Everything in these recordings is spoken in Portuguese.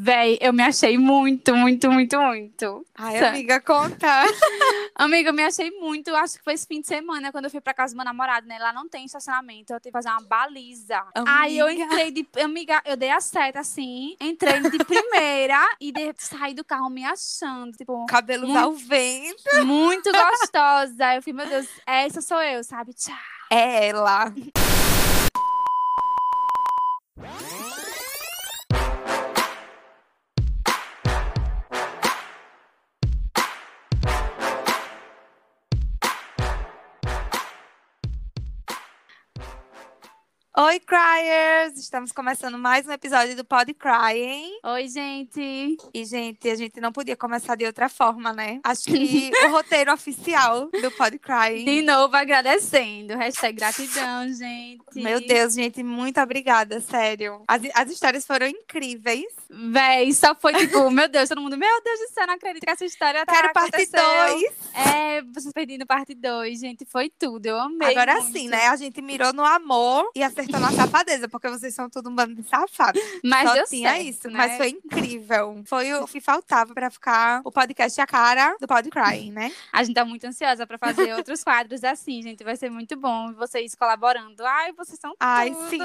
Véi, eu me achei muito, muito, muito, muito. Ai, Sa- amiga, conta. Amiga, eu me achei muito. Acho que foi esse fim de semana, quando eu fui pra casa do meu namorado, né? Lá não tem estacionamento. Eu tive que fazer uma baliza. Aí eu Amiga. entrei de. Amiga, eu dei a seta assim. Entrei de primeira e de, saí do carro me achando. Tipo, Cabelos Muito- ao vento. muito gostosa. Eu falei, meu Deus, essa sou eu, sabe? Tchau. É ela. Oi, Cryers! Estamos começando mais um episódio do Pod Crying. Oi, gente. E, gente, a gente não podia começar de outra forma, né? Acho que o roteiro oficial do Pod Crying. De novo agradecendo. Hashtag gratidão, gente. Meu Deus, gente, muito obrigada, sério. As, as histórias foram incríveis. Véi, só foi tipo, meu Deus, todo mundo, meu Deus do céu, não acredito que essa história tá Quero parte aconteceu. 2. É, vocês pedindo parte 2, gente, foi tudo, eu amei Agora muito. sim, né? A gente mirou no amor e acertou na safadeza, porque vocês são tudo um bando de safados. Mas Só tinha certo, isso, né? mas foi incrível. Foi o que faltava pra ficar o podcast a cara do Pod Crying, né? A gente tá muito ansiosa pra fazer outros quadros assim, gente, vai ser muito bom vocês colaborando. Ai, vocês são Ai, tudo. sim.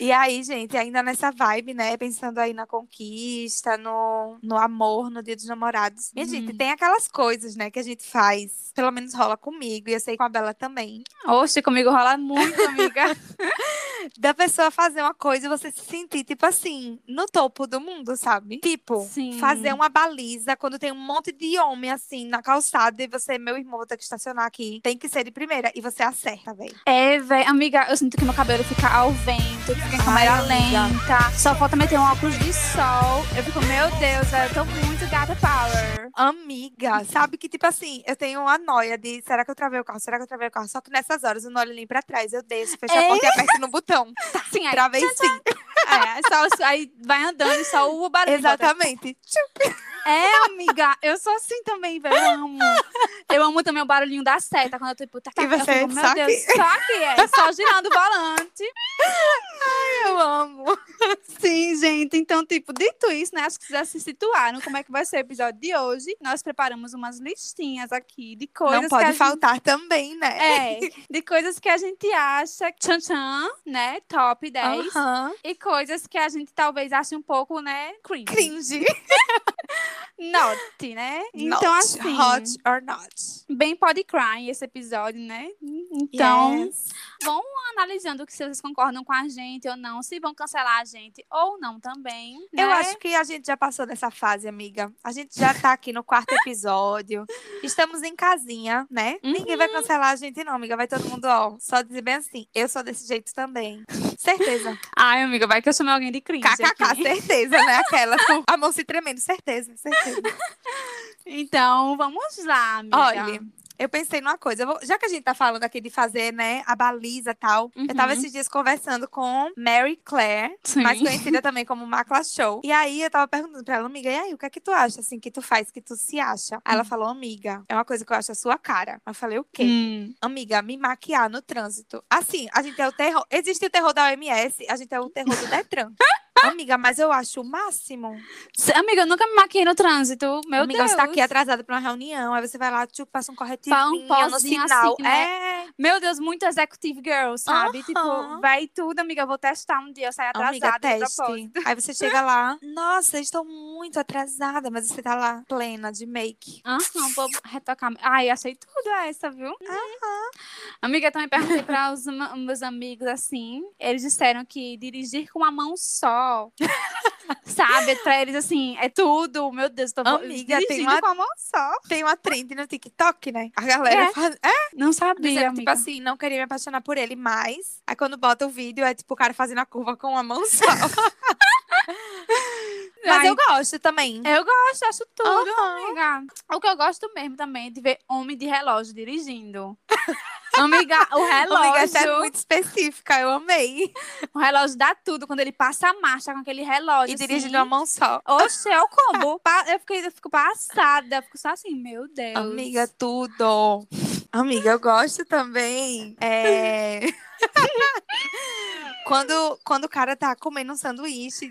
E aí, gente, ainda nessa vibe, né? Pensando aí na conquista, no, no amor, no dia dos namorados. E, gente, Hum. tem aquelas coisas, né, que a gente faz, pelo menos rola comigo, e eu sei com a Bela também. Oxe, comigo rola muito, amiga. Da pessoa fazer uma coisa e você se sentir, tipo assim, no topo do mundo, sabe? Tipo, Sim. fazer uma baliza quando tem um monte de homem, assim, na calçada e você, meu irmão, vou ter que estacionar aqui. Tem que ser de primeira. E você acerta, velho. É, velho, amiga, eu sinto que meu cabelo fica ao vento, fica em câmera lenta. Só falta meter um óculos de sol. Eu fico, meu Deus, eu tô muito gata power. Amiga, sabe que, tipo assim, eu tenho uma noia de será que eu travei o carro? Será que eu travei o carro? Só que nessas horas eu não olho nem pra trás. Eu desço, fecho a É? porta e aperto no botão. Sim, aí, Travei sim. é, só, aí vai andando e só o barulho. Exatamente. É, amiga, eu sou assim também, velho. Eu amo. Eu amo também o barulhinho da seta, quando eu tipo, tá, tá, E eu você fico, meu Deus, só aqui, é, só girando o volante. Eu amo. Sim, gente. Então, tipo, dito isso, né? Acho que vocês já se situaram como é que vai ser o episódio de hoje. Nós preparamos umas listinhas aqui de coisas não que a pode gente- faltar também, né? É, de coisas que a gente acha tchan tchan, né? Top 10. Aham. E coisas que a gente talvez ache um pouco, né? Cringe. Cringe. Not, né? Então, Not assim. Hot or not. Bem pode cry esse episódio, né? Então, Yes. vão analisando se vocês concordam com a gente ou não, se vão cancelar a gente ou não também. Eu né? acho que a gente já passou dessa fase, amiga. A gente já tá aqui no quarto episódio. Estamos em casinha, né? Ninguém vai cancelar a gente, não, amiga. Vai todo mundo, ó. Só dizer bem assim. Eu sou desse jeito também. Certeza. Ai, amiga, vai que eu chamei alguém de cringe. KKK, aqui. certeza, né? Aquela com a mão se tremendo. Certeza, certeza. Então, vamos lá, amiga. Olha, eu pensei numa coisa. vou- já que a gente tá falando aqui de fazer, né, a baliza e tal. Eu tava Uhum. esses dias conversando com Mary Claire, Sim. mais conhecida também como Macla Show. E aí eu tava perguntando pra ela, amiga, e aí, o que é que tu acha, assim, que tu faz, que tu se acha? Aí ela falou, amiga, é uma coisa que eu acho a sua cara. Eu falei, o quê? Hum. Amiga, me maquiar no trânsito. Assim, a gente é o terror. Existe o terror da OMS, a gente é o terror do Detran. Amiga, mas eu acho o máximo. Amiga, eu nunca me maquiei no trânsito. Meu Amiga, Deus. você tá aqui atrasada pra uma reunião, aí você vai lá, tipo, passa um corretivinho Pá, um no pozinho sinal. assim, né? É, Meu Deus, muito executive girl, sabe? Aham. Tipo, vai tudo, amiga. Eu vou testar um dia, eu saio amiga, atrasada de teste. Aí você chega lá, nossa, estou muito atrasada, mas você tá lá plena de make. Aham, vou retocar. Ai, achei tudo essa, viu? Amiga, eu também perguntei para os meus amigos assim. Eles disseram que dirigir com uma mão só. Sabe? Pra eles, assim, é tudo. Meu Deus, tô Amiga, tem uma- com a mão só. Tem uma trend no TikTok, né? A galera É. faz. É, Não sabia, dizendo, tipo amiga. assim, não queria me apaixonar por ele mais. Aí quando bota o vídeo, é tipo o cara fazendo a curva com uma mão só. Mas Ai, eu gosto também. eu gosto, acho tudo, Aham. amiga. O que eu gosto mesmo também é de ver homem de relógio dirigindo. amiga, o relógio. Amiga, essa é muito específica, eu amei. O relógio dá tudo. Quando ele passa a marcha com aquele relógio. E dirige assim. de uma mão só. Oxe, é o combo. Eu, fiquei, eu fico passada. Eu fico só assim, meu Deus. Amiga, tudo. Amiga, eu gosto também. É... quando, quando o cara tá comendo um sanduíche.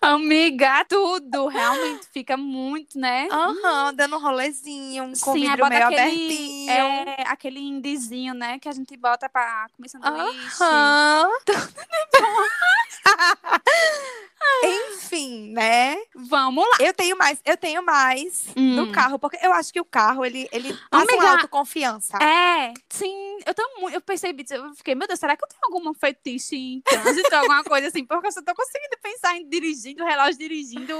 Amiga, tudo realmente fica muito, né? Aham, dando um rolezinho, um Sim, vidro meio aquele, abertinho. é, aquele indizinho, né? Que a gente bota pra comer sanduíche. Aham. Enfim, né? Vamos lá. Eu tenho mais, eu tenho mais Hum. no carro, porque eu acho que o carro, ele, ele passa Amiga, uma autoconfiança. É, sim, eu tô muito. Eu percebi, eu fiquei, meu Deus, será que eu tenho alguma fetiche em trânsito, alguma coisa assim? Porque eu só tô conseguindo pensar em dirigindo, relógio dirigindo,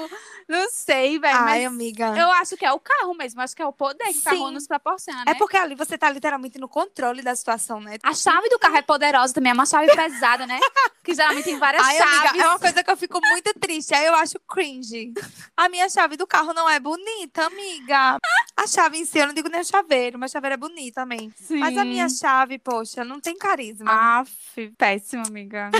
não sei, velho. Ai, amiga. eu acho que é o carro mesmo, acho que é o poder que o carro Sim. nos proporciona, né? É porque ali você tá literalmente no controle da situação, né? A chave do carro é poderosa também, é uma chave pesada, né? Que geralmente tem várias Ai, chaves. amiga, é uma coisa que eu fico muito triste. Aí eu acho cringe. A minha chave do carro não é bonita, amiga. A chave em si, eu não digo nem o chaveiro, mas chaveiro é bonito também. Mas a minha chave, poxa, não tem carisma. Aff, péssima, amiga.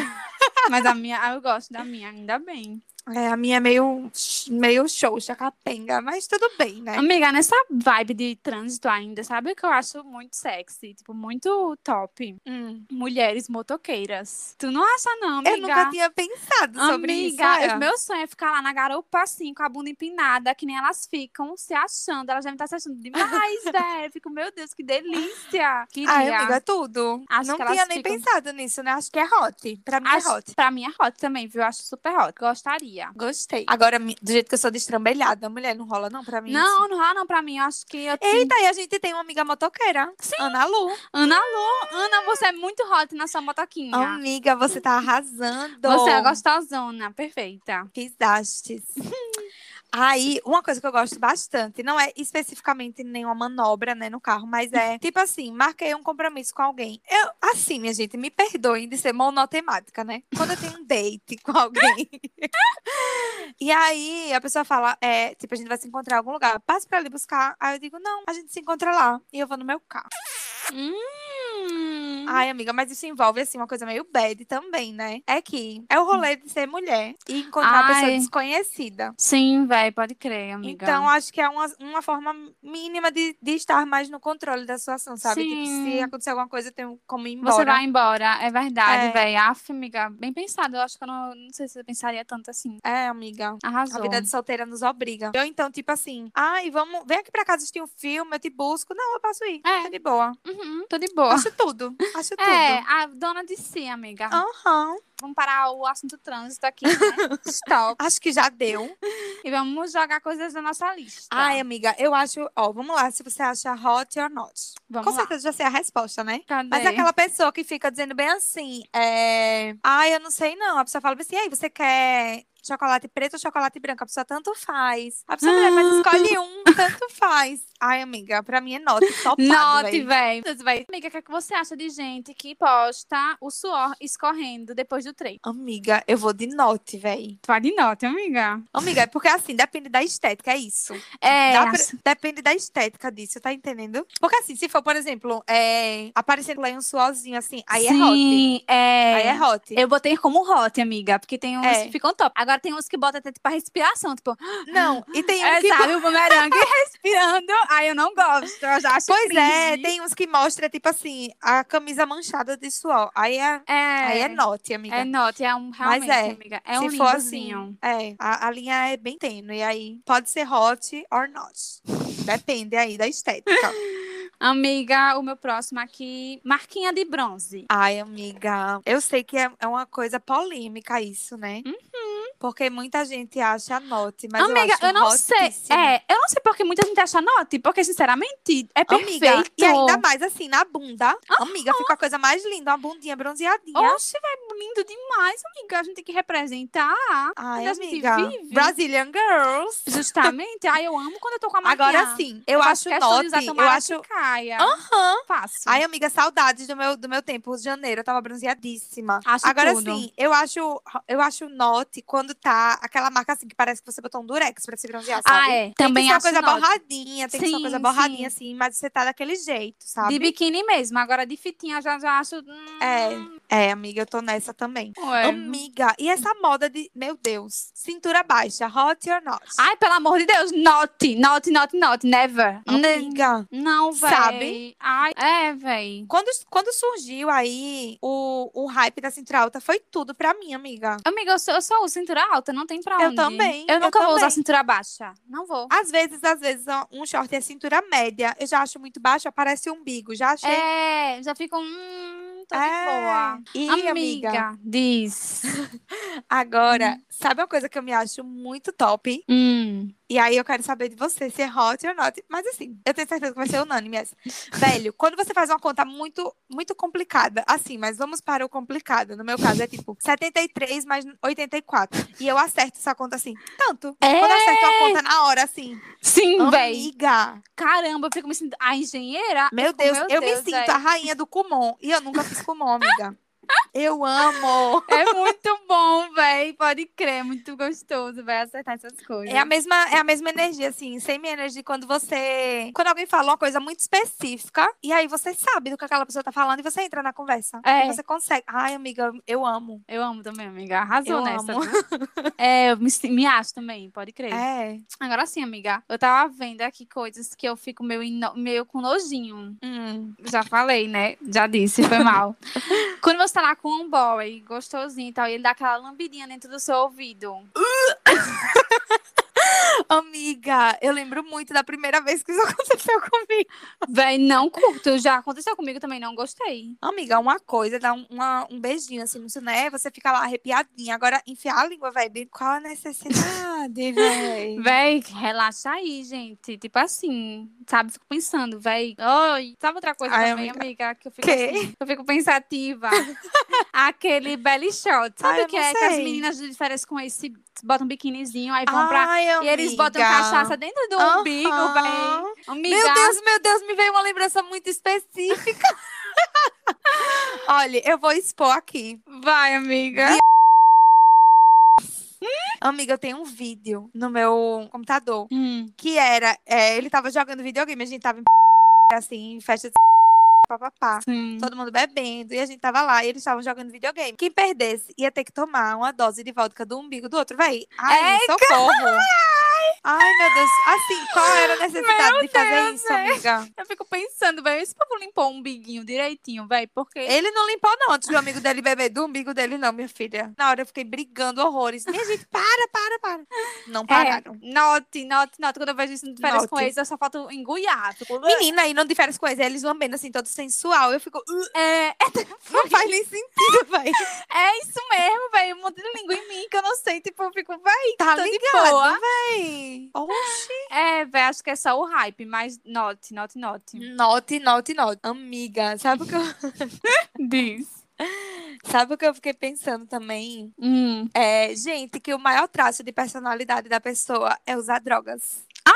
Mas a minha, eu gosto da minha, ainda bem. É, a minha é meio, meio xoxa, capenga, mas tudo bem, né? Amiga, nessa vibe de trânsito ainda, sabe o que eu acho muito sexy? Tipo, muito top? Hum. Mulheres motoqueiras. Tu não acha, não, amiga? Eu nunca tinha pensado sobre isso. Amiga, olha. o meu sonho é ficar lá na garupa, assim, com a bunda empinada, que nem elas ficam se achando. Elas devem estar se achando demais, velho. Fico, meu Deus, que delícia. Queria. Ai, amiga, é tudo. Acho não tinha nem ficam- pensado nisso, né? Acho que é hot. Pra mim Acho- é hot. Pra mim é hot também, viu? Acho super hot. Gostaria. Gostei. Agora, do jeito que eu sou destrambelhada, mulher, não rola não pra mim. Não, não rola não pra mim. Eu acho que eu tenho... Eita, e a gente tem uma amiga motoqueira. Sim. Ana Lu. Ana Lu, Ana, você é muito hot na sua motoquinha. Amiga, você tá arrasando. Você é gostosona, perfeita. Risastes. Aí, uma coisa que eu gosto bastante, não é especificamente nenhuma manobra, né, no carro, mas é tipo assim, marquei um compromisso com alguém. Eu, assim, minha gente, me perdoem de ser monotemática, né? Quando eu tenho um date com alguém. e aí, a pessoa fala, é, tipo, a gente vai se encontrar em algum lugar, passa pra ali buscar. Aí eu digo, não, a gente se encontra lá. E eu vou no meu carro. Hum. Ai, amiga, mas isso envolve, assim, uma coisa meio bad também, né? É que é o rolê de ser mulher e encontrar uma pessoa Ai. desconhecida. Sim, velho, pode crer, amiga. Então, acho que é uma, uma forma mínima de, de estar mais no controle da situação, sabe? Tipo, Sim. se acontecer alguma coisa, eu tenho como ir embora. Você vai embora, é verdade, É. velho. Aff, amiga, bem pensado. Eu acho que eu não, não sei se eu pensaria tanto assim. É, amiga. Arrasou. A vida de solteira nos obriga. Ou então, tipo assim, ai, vamos, vem aqui pra casa assistir um filme, eu te busco. Não, eu posso ir. É. Tá de boa. Uhum, tô de boa. Acho tudo. É, tudo. a dona de si, amiga. Aham. Vamos parar o assunto trânsito aqui, né? Stop. Acho que já deu. E vamos jogar coisas da nossa lista. Ai, amiga, eu acho. Ó, vamos lá, se você acha hot or not. Vamos Com lá. certeza já sei a resposta, né? Cadê? Mas é aquela pessoa que fica dizendo bem assim, é... Ai, eu não sei não. A pessoa fala assim, aí, você quer chocolate preto ou chocolate branco? A pessoa tanto faz. A pessoa, mulher, mas escolhe um, tanto faz. Ai, amiga, pra mim é note, topado, Note, véi. velho. Véi. Amiga, o que, é que você acha de gente que posta o suor escorrendo depois do treino? Amiga, eu vou de note, véi. Tu vai de note, amiga. Amiga, é porque assim, depende da estética, é isso. É, pra- Depende da estética disso, tá entendendo? Porque assim, se for, por exemplo, é... aparecendo lá um suorzinho assim, aí é hot. Sim, é. Aí é hot. Eu botei como hot, amiga, porque tem uns É. que ficam top. Agora tem uns que botam até tipo a respiração, tipo, Não, e tem um é, que... sabe, o bumerangue respirando. Aí eu não gosto, eu já acho Pois é, tem uns que mostra, tipo assim, a camisa manchada de suor. Aí é, É, aí é note, amiga. É note, é um realmente, é, amiga. É Se um for assim, é, a, a linha é bem tênue. Aí pode ser hot or not. Depende aí da estética. Amiga, o meu próximo aqui, marquinha de bronze. Ai, amiga, eu sei que é, é uma coisa polêmica isso, né? Porque muita gente acha note, mas Amiga, eu acho eu não sei. É, eu não sei porque muita gente acha note, porque sinceramente é perfeito. Amiga, e ainda mais assim, na bunda. Amiga, fica a coisa mais linda, uma bundinha bronzeadinha. Oxe, vai lindo demais, amiga. A gente tem que representar. Ai, a gente amiga. vive. Brazilian Girls. Justamente. Ai, eu amo quando eu tô com a maquiagem. Agora sim, eu, faço acho note, eu acho... caia. Aham. Faço. Ai, amiga, saudades do meu, do meu tempo, Rio de Janeiro. Eu tava bronzeadíssima. Acho Agora tudo. sim, eu acho, eu acho note quando tá aquela marca assim que parece que você botou um durex pra se bronzear, sabe? ah, é. Tem Também que ser uma coisa note. borradinha, tem que ser uma Sim, coisa borradinha sim. assim, mas você tá daquele jeito, sabe? De biquíni mesmo. Agora de fitinha já, já acho. hum, É. É, amiga, eu tô nessa também. Ué. Amiga, e essa moda de, meu Deus, cintura baixa, hot or not? Ai, pelo amor de Deus, not, not, not, not, never. Ne- Amiga, Não, véi. Sabe? Ai, é, véi. quando, quando surgiu aí o, o hype da cintura alta, foi tudo pra mim, amiga. Amiga, eu só, eu só uso cintura alta, não tem pra Eu onde. também, Eu eu nunca vou usar também. cintura baixa. Não vou. Às vezes, às vezes, um short é cintura média. Eu já acho muito baixo, aparece umbigo. Já achei. É, já fico, hum, tô de É. boa. E, amiga, amiga, diz. agora, sabe uma coisa que eu me acho muito top? Hum. E aí eu quero saber de você se é hot or not. Mas assim, eu tenho certeza que vai ser unânime essa. Velho, quando você faz uma conta muito, muito complicada, assim, mas vamos para o complicado. No meu caso é tipo 73 mais 84. E eu acerto essa conta assim, tanto. É. Quando eu acerto uma conta na hora, assim. Sim, véi. Amiga, Caramba, eu fico me sentindo. A engenheira? meu fico, Deus, eu me Deus, sinto véi. a rainha do Kumon. E eu nunca fiz Kumon, amiga. Eu amo. É muito bom, véi. Pode crer, muito gostoso, vai acertar essas coisas. É a mesma, é a mesma energia, assim, same energy quando você. Quando alguém fala uma coisa muito específica, e aí você sabe do que aquela pessoa tá falando e você entra na conversa. É. E você consegue. Ai, amiga, eu amo. Eu amo também, amiga. Arrasou Eu nessa. amo. É, eu me, me acho também, pode crer. É. Agora sim, amiga. Eu tava vendo aqui coisas que eu fico meio, meio com nojinho. Hum. Já falei, né? Já disse, foi mal. Quando você tá lá com um boy gostosinho e tal, e ele dá aquela lambidinha dentro do seu ouvido. Amiga, eu lembro muito da primeira vez que isso aconteceu comigo. Véi, não curto. Já aconteceu comigo também, não gostei. Amiga, uma coisa, dá um, uma- um beijinho assim, não sei, né? Você fica lá arrepiadinha. Agora, enfiar a língua, bem- qual a necessidade, velho? Véi, relaxa aí, gente. Tipo assim, sabe? Fico pensando, véi. Oi, sabe outra coisa Ai, também, amiga. amiga? Que eu fico assim, eu fico pensativa. Aquele belly shot. Sabe Ai, o que eu é? Que as sei. meninas de férias com esse botam um biquinizinho, aí vão pra. Ai, E eles botam cachaça dentro do Aham. umbigo. Amiga, Meu Deus, meu Deus, me veio uma lembrança muito específica. Olha, eu vou expor aqui. vai, amiga. Amiga, eu tenho um vídeo no meu computador Hum. que era. é, ele tava jogando videogame, a gente tava em assim, em festa de papapá. Todo mundo bebendo, e a gente tava lá, e eles estavam jogando videogame. Quem perdesse ia ter que tomar uma dose de vodka do umbigo do outro, véi. Ai, socorro! Ai, meu Deus. Assim, qual era a necessidade de fazer Deus, isso, véi. amiga? Eu fico pensando, velho, esse povo limpou o umbiguinho direitinho, velho, porque. Ele não limpou, não, antes do amigo dele beber do umbigo dele, não, minha filha. Na hora eu fiquei brigando horrores. Minha gente, para, para, para. Não pararam. É, note, note, note. Quando eu vejo isso de férias com Note. eles, eu só engulhar. Fico... Menina, aí não difere com eles, eles lambendo assim, todo sensual. Eu fico, "Uh, É, não faz nem sentido, véi. é isso mesmo, velho. Um monte de língua em mim que eu não sei. Tipo, eu fico, véi, Tá de ligado, boa. véi. Oxi. É, velho, acho que é só o hype, mas note, note, note. Note, note, note. Amiga, sabe o que eu, Diz. sabe o que eu fiquei pensando também? Hum. É, gente, que o maior traço de personalidade da pessoa é usar drogas.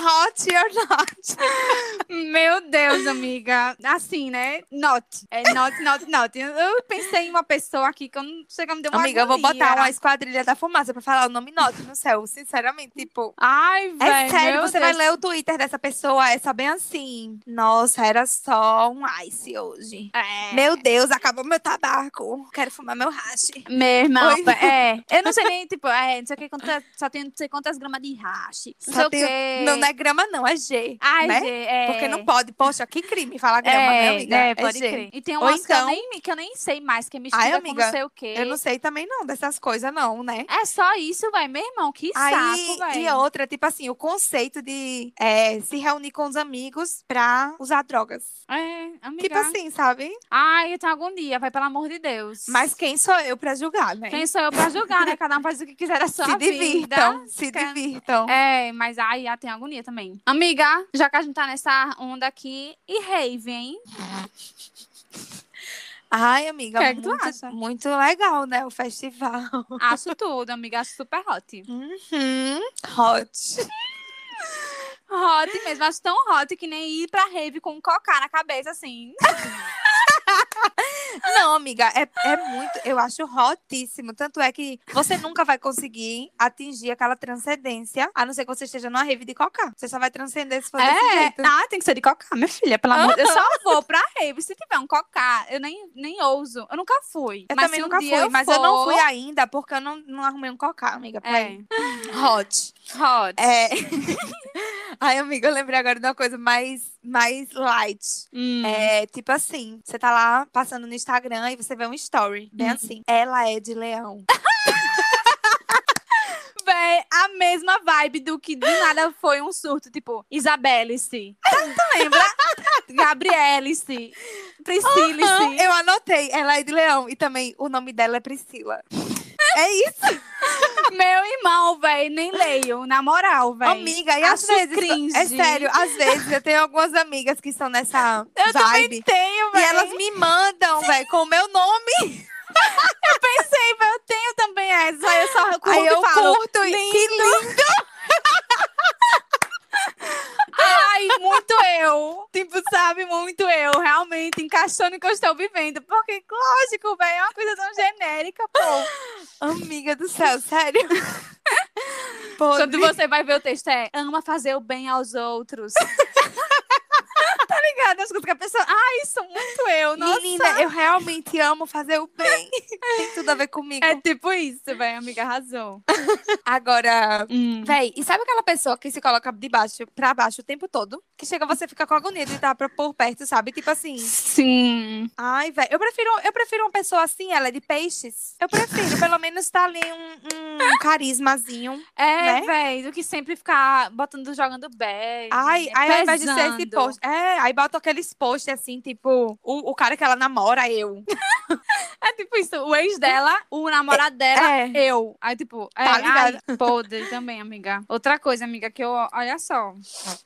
Hot or not? Meu Deus, amiga. Assim, né? Note. É note, note, note. Eu- pensei em uma pessoa aqui que eu não sei que me deu uma Amiga, eu vou agonia. botar uma esquadrilha da fumaça pra falar o nome Note no céu. Sinceramente, tipo. Ai, velho. É sério, você vai Deus. ler o Twitter dessa pessoa, é só bem assim. Nossa, era só um ice hoje. É. Meu Deus, acabou meu tabaco. Quero fumar meu hash. Meu irmão, Oi. é. Eu não sei nem, tipo, é, não sei o que, quanta, só tem não sei quantas gramas de hash. Não sei Só o tem- quê. Não, não é grama, não, é G. Ai, né? Gê, é. Porque não pode. Poxa, que crime falar grama, é, né, amiga? É, É pode G. crer. E tem Ou umas que, eu então- nem, que eu nem sei mais, que mistura Ai, com amiga, não sei o quê. Eu não sei também não dessas coisas, não, né? É só isso, vai, meu irmão, que Aí, saco, e velho. outra, tipo assim, o conceito de é, se reunir com os amigos pra usar drogas. É, amiga. Tipo assim, sabe? Ai, eu tenho agonia, vai, pelo amor de Deus. Mas quem sou eu pra julgar, né? Quem sou eu pra julgar, né? Cada um faz o que quiser da sua se vida. divirtam, se divirtam. É, mas ai, ah, tem agonia também. Amiga, já que a gente tá nessa onda aqui, e rave, hein? Ai, amiga, que é que muito, muito legal, né? O festival. Acho tudo, amiga, acho super hot. Uhum. Hot. Hot mesmo, acho tão hot que nem ir pra rave com um cocá na cabeça, assim. Não, amiga, é, é muito. Eu acho hotíssimo. Tanto é que você nunca vai conseguir atingir aquela transcendência, a não ser que você esteja numa rave de coca. Você só vai transcender se for desse É, jeito. ah, tem que ser de cocá, minha filha, pelo amor Eu só vou pra rave se tiver um cocá. Eu nem, nem ouso. Eu nunca fui. Eu também um nunca fui, mas eu não for- fui ainda porque eu não, não arrumei um cocá, amiga. É. ir. Hot. Hot. É. Ai, amiga, eu lembrei agora de uma coisa mais, mais light. Hum. É tipo assim, você tá lá passando no Instagram e você vê um story, bem Uhum. assim. Ela é de leão. Véi, a mesma vibe do que do nada foi um surto, tipo, Isabelle-se. Tu lembra? Gabriele-se. Priscila-se. Eu anotei, ela é de leão. E também o nome dela é Priscila. É isso, Meu irmão, véi, nem leio. Na moral, véi. amiga. E às Acho vezes. cringe. É sério, às vezes eu tenho algumas amigas que estão nessa Eu também vibe. tenho, E véi. elas me mandam, velho, com o meu nome. pensei, véi, eu tenho também essa. Aí eu só curto Aí eu e falo, curto. e- lindo. Que lindo. Ai, muito eu. Tipo, sabe, muito eu. Realmente, encaixou no que eu estou vivendo. Porque, lógico, velho, é uma coisa tão genérica, pô. Amiga do céu, sério. Podre. Quando você vai ver o texto, é ama fazer o bem aos outros. tá ligado? As coisas que a pessoa. Ai, isso muito eu. Nossa. Menina, eu realmente amo fazer o bem. Tem tudo a ver comigo. É tipo isso, velho. Amiga, arrasou. Agora, Hum. véi, e sabe aquela pessoa que se coloca de baixo pra baixo o tempo todo? Que chega você fica com agonia de estar por perto, sabe? Tipo assim, Sim. ai, velho, eu prefiro, eu prefiro uma pessoa assim, ela é de peixes. Eu prefiro, pelo menos tá ali um, um carismazinho. É, Né? velho, do que sempre ficar botando, jogando bad. Ai, aí ao invés de ser esse post. É, aí bota aqueles posts assim, tipo, o, o cara que ela namora, eu. É tipo isso, o ex dela, o namorado dela, É. eu. Aí, tipo, é, Tá ligado? ai, podre também, amiga. Outra coisa, amiga, que eu, olha só.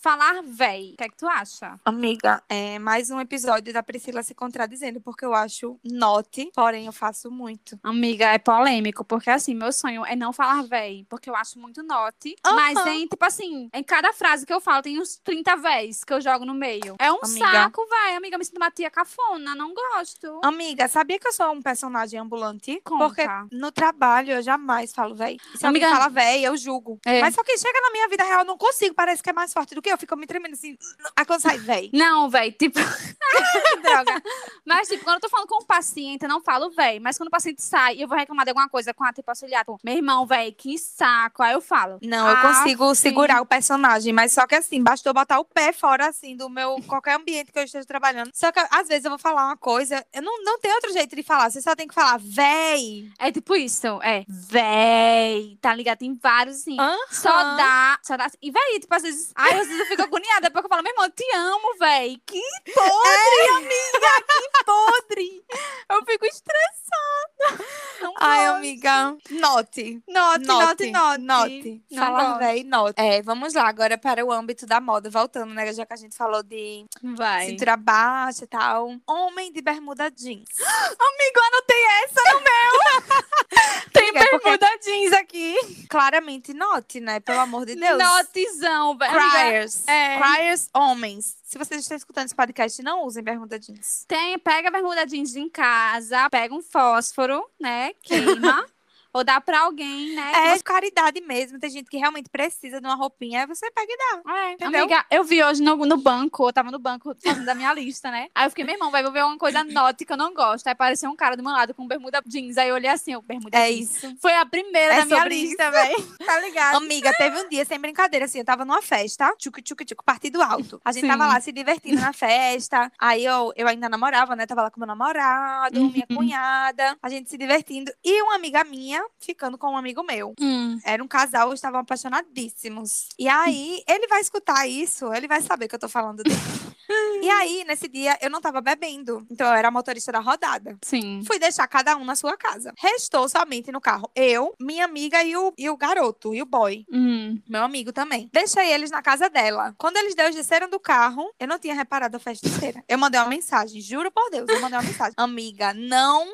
Falar véi, o que é que tu acha? Amiga, é mais um episódio da Priscila se contradizendo, porque eu acho note, porém eu faço muito. Amiga, é polêmico, porque assim, meu sonho é não falar véi, porque eu acho muito note. Mas tem, tipo assim, em cada frase que eu falo, tem uns 30 véis que eu jogo no meio. É um Amiga. saco, véi. Amiga, eu me sinto uma tia cafona, não gosto. Amiga, sabia que eu sou um personagem ambulante? Conta. Porque no trabalho eu jamais falo véi. Se Amiga- alguém fala véi, eu julgo. É. Mas só que chega na minha vida real, eu não consigo, parece que é mais forte do que eu. Fico me tremendo assim. Aí quando sai véi. Não, véi, tipo. droga. Mas, tipo, quando eu tô falando com o paciente, eu não falo, véi. Mas quando o paciente sai e eu vou reclamar de alguma coisa com a tipo auxiliar, tipo, meu irmão, véi, que saco. Aí eu falo. Não, eu "Ah, consigo sim." segurar o personagem, mas só que assim, bastou botar o pé fora, assim, do meu qualquer ambiente que eu esteja trabalhando. Só que às vezes eu vou falar uma coisa, eu não, não tem outro jeito de falar, você só tem que falar, véi. É tipo isso, é. Véi, tá ligado? Tem vários, assim. Só dá, só dá. E, véi, tipo, às vezes. Ai, às vezes eu fico agoniada, porque eu falo, meu irmão, eu te amo, véi. Que podre, amiga, que podre. Eu fico estressada. Não Ai, gosto. amiga, note. Note, note, note. Note. Gosto. véi, note. É, vamos lá, agora para o âmbito da moda, voltando, né, já que a gente falou de Vai. cintura baixa e tal. Homem de bermuda jeans. Amigo, eu anotei essa no meu. Tem Amiga, é bermuda jeans aqui. Claramente note, né, pelo amor de Deus. Notezão, velho. Criers. é. Criers homens. Se vocês estão escutando esse podcast, não usem bermuda jeans. Tem, pega a bermuda jeans em casa, pega um fósforo, né? Queima. ou dá pra alguém, né? É caridade mesmo. Tem gente que realmente precisa de uma roupinha, aí você pega e dá. É, Entendeu? amiga, eu vi hoje no, no banco, eu tava no banco fazendo a minha lista, né? Aí eu fiquei, meu irmão, vai ver uma coisa note que eu não gosto. Aí apareceu um cara do meu lado com bermuda jeans. Aí eu olhei assim, eu, bermuda É jeans. isso. Foi a primeira É da minha lista, velho. Tá ligado? Amiga, teve um dia, sem brincadeira, assim, eu tava numa festa, tchuc, tchuc, tchuc, partido alto. A gente Sim. tava lá se divertindo na festa. Aí eu, eu ainda namorava, né? Tava lá com meu namorado, minha Uhum. cunhada, a gente se divertindo. E uma amiga minha ficando com um amigo meu. Hum. Era um casal, estavam apaixonadíssimos. E aí, ele vai escutar isso, ele vai saber que eu tô falando dele. e aí, nesse dia, eu não tava bebendo. Então, eu era motorista da rodada. Sim. Fui deixar cada um na sua casa. Restou somente no carro eu, minha amiga e o, e o garoto, e o boy. Hum. Meu amigo também. Deixei eles na casa dela. Quando eles desceram do carro, eu não tinha reparado a festa inteira. Eu mandei uma mensagem, juro por Deus, eu mandei uma mensagem. Amiga, não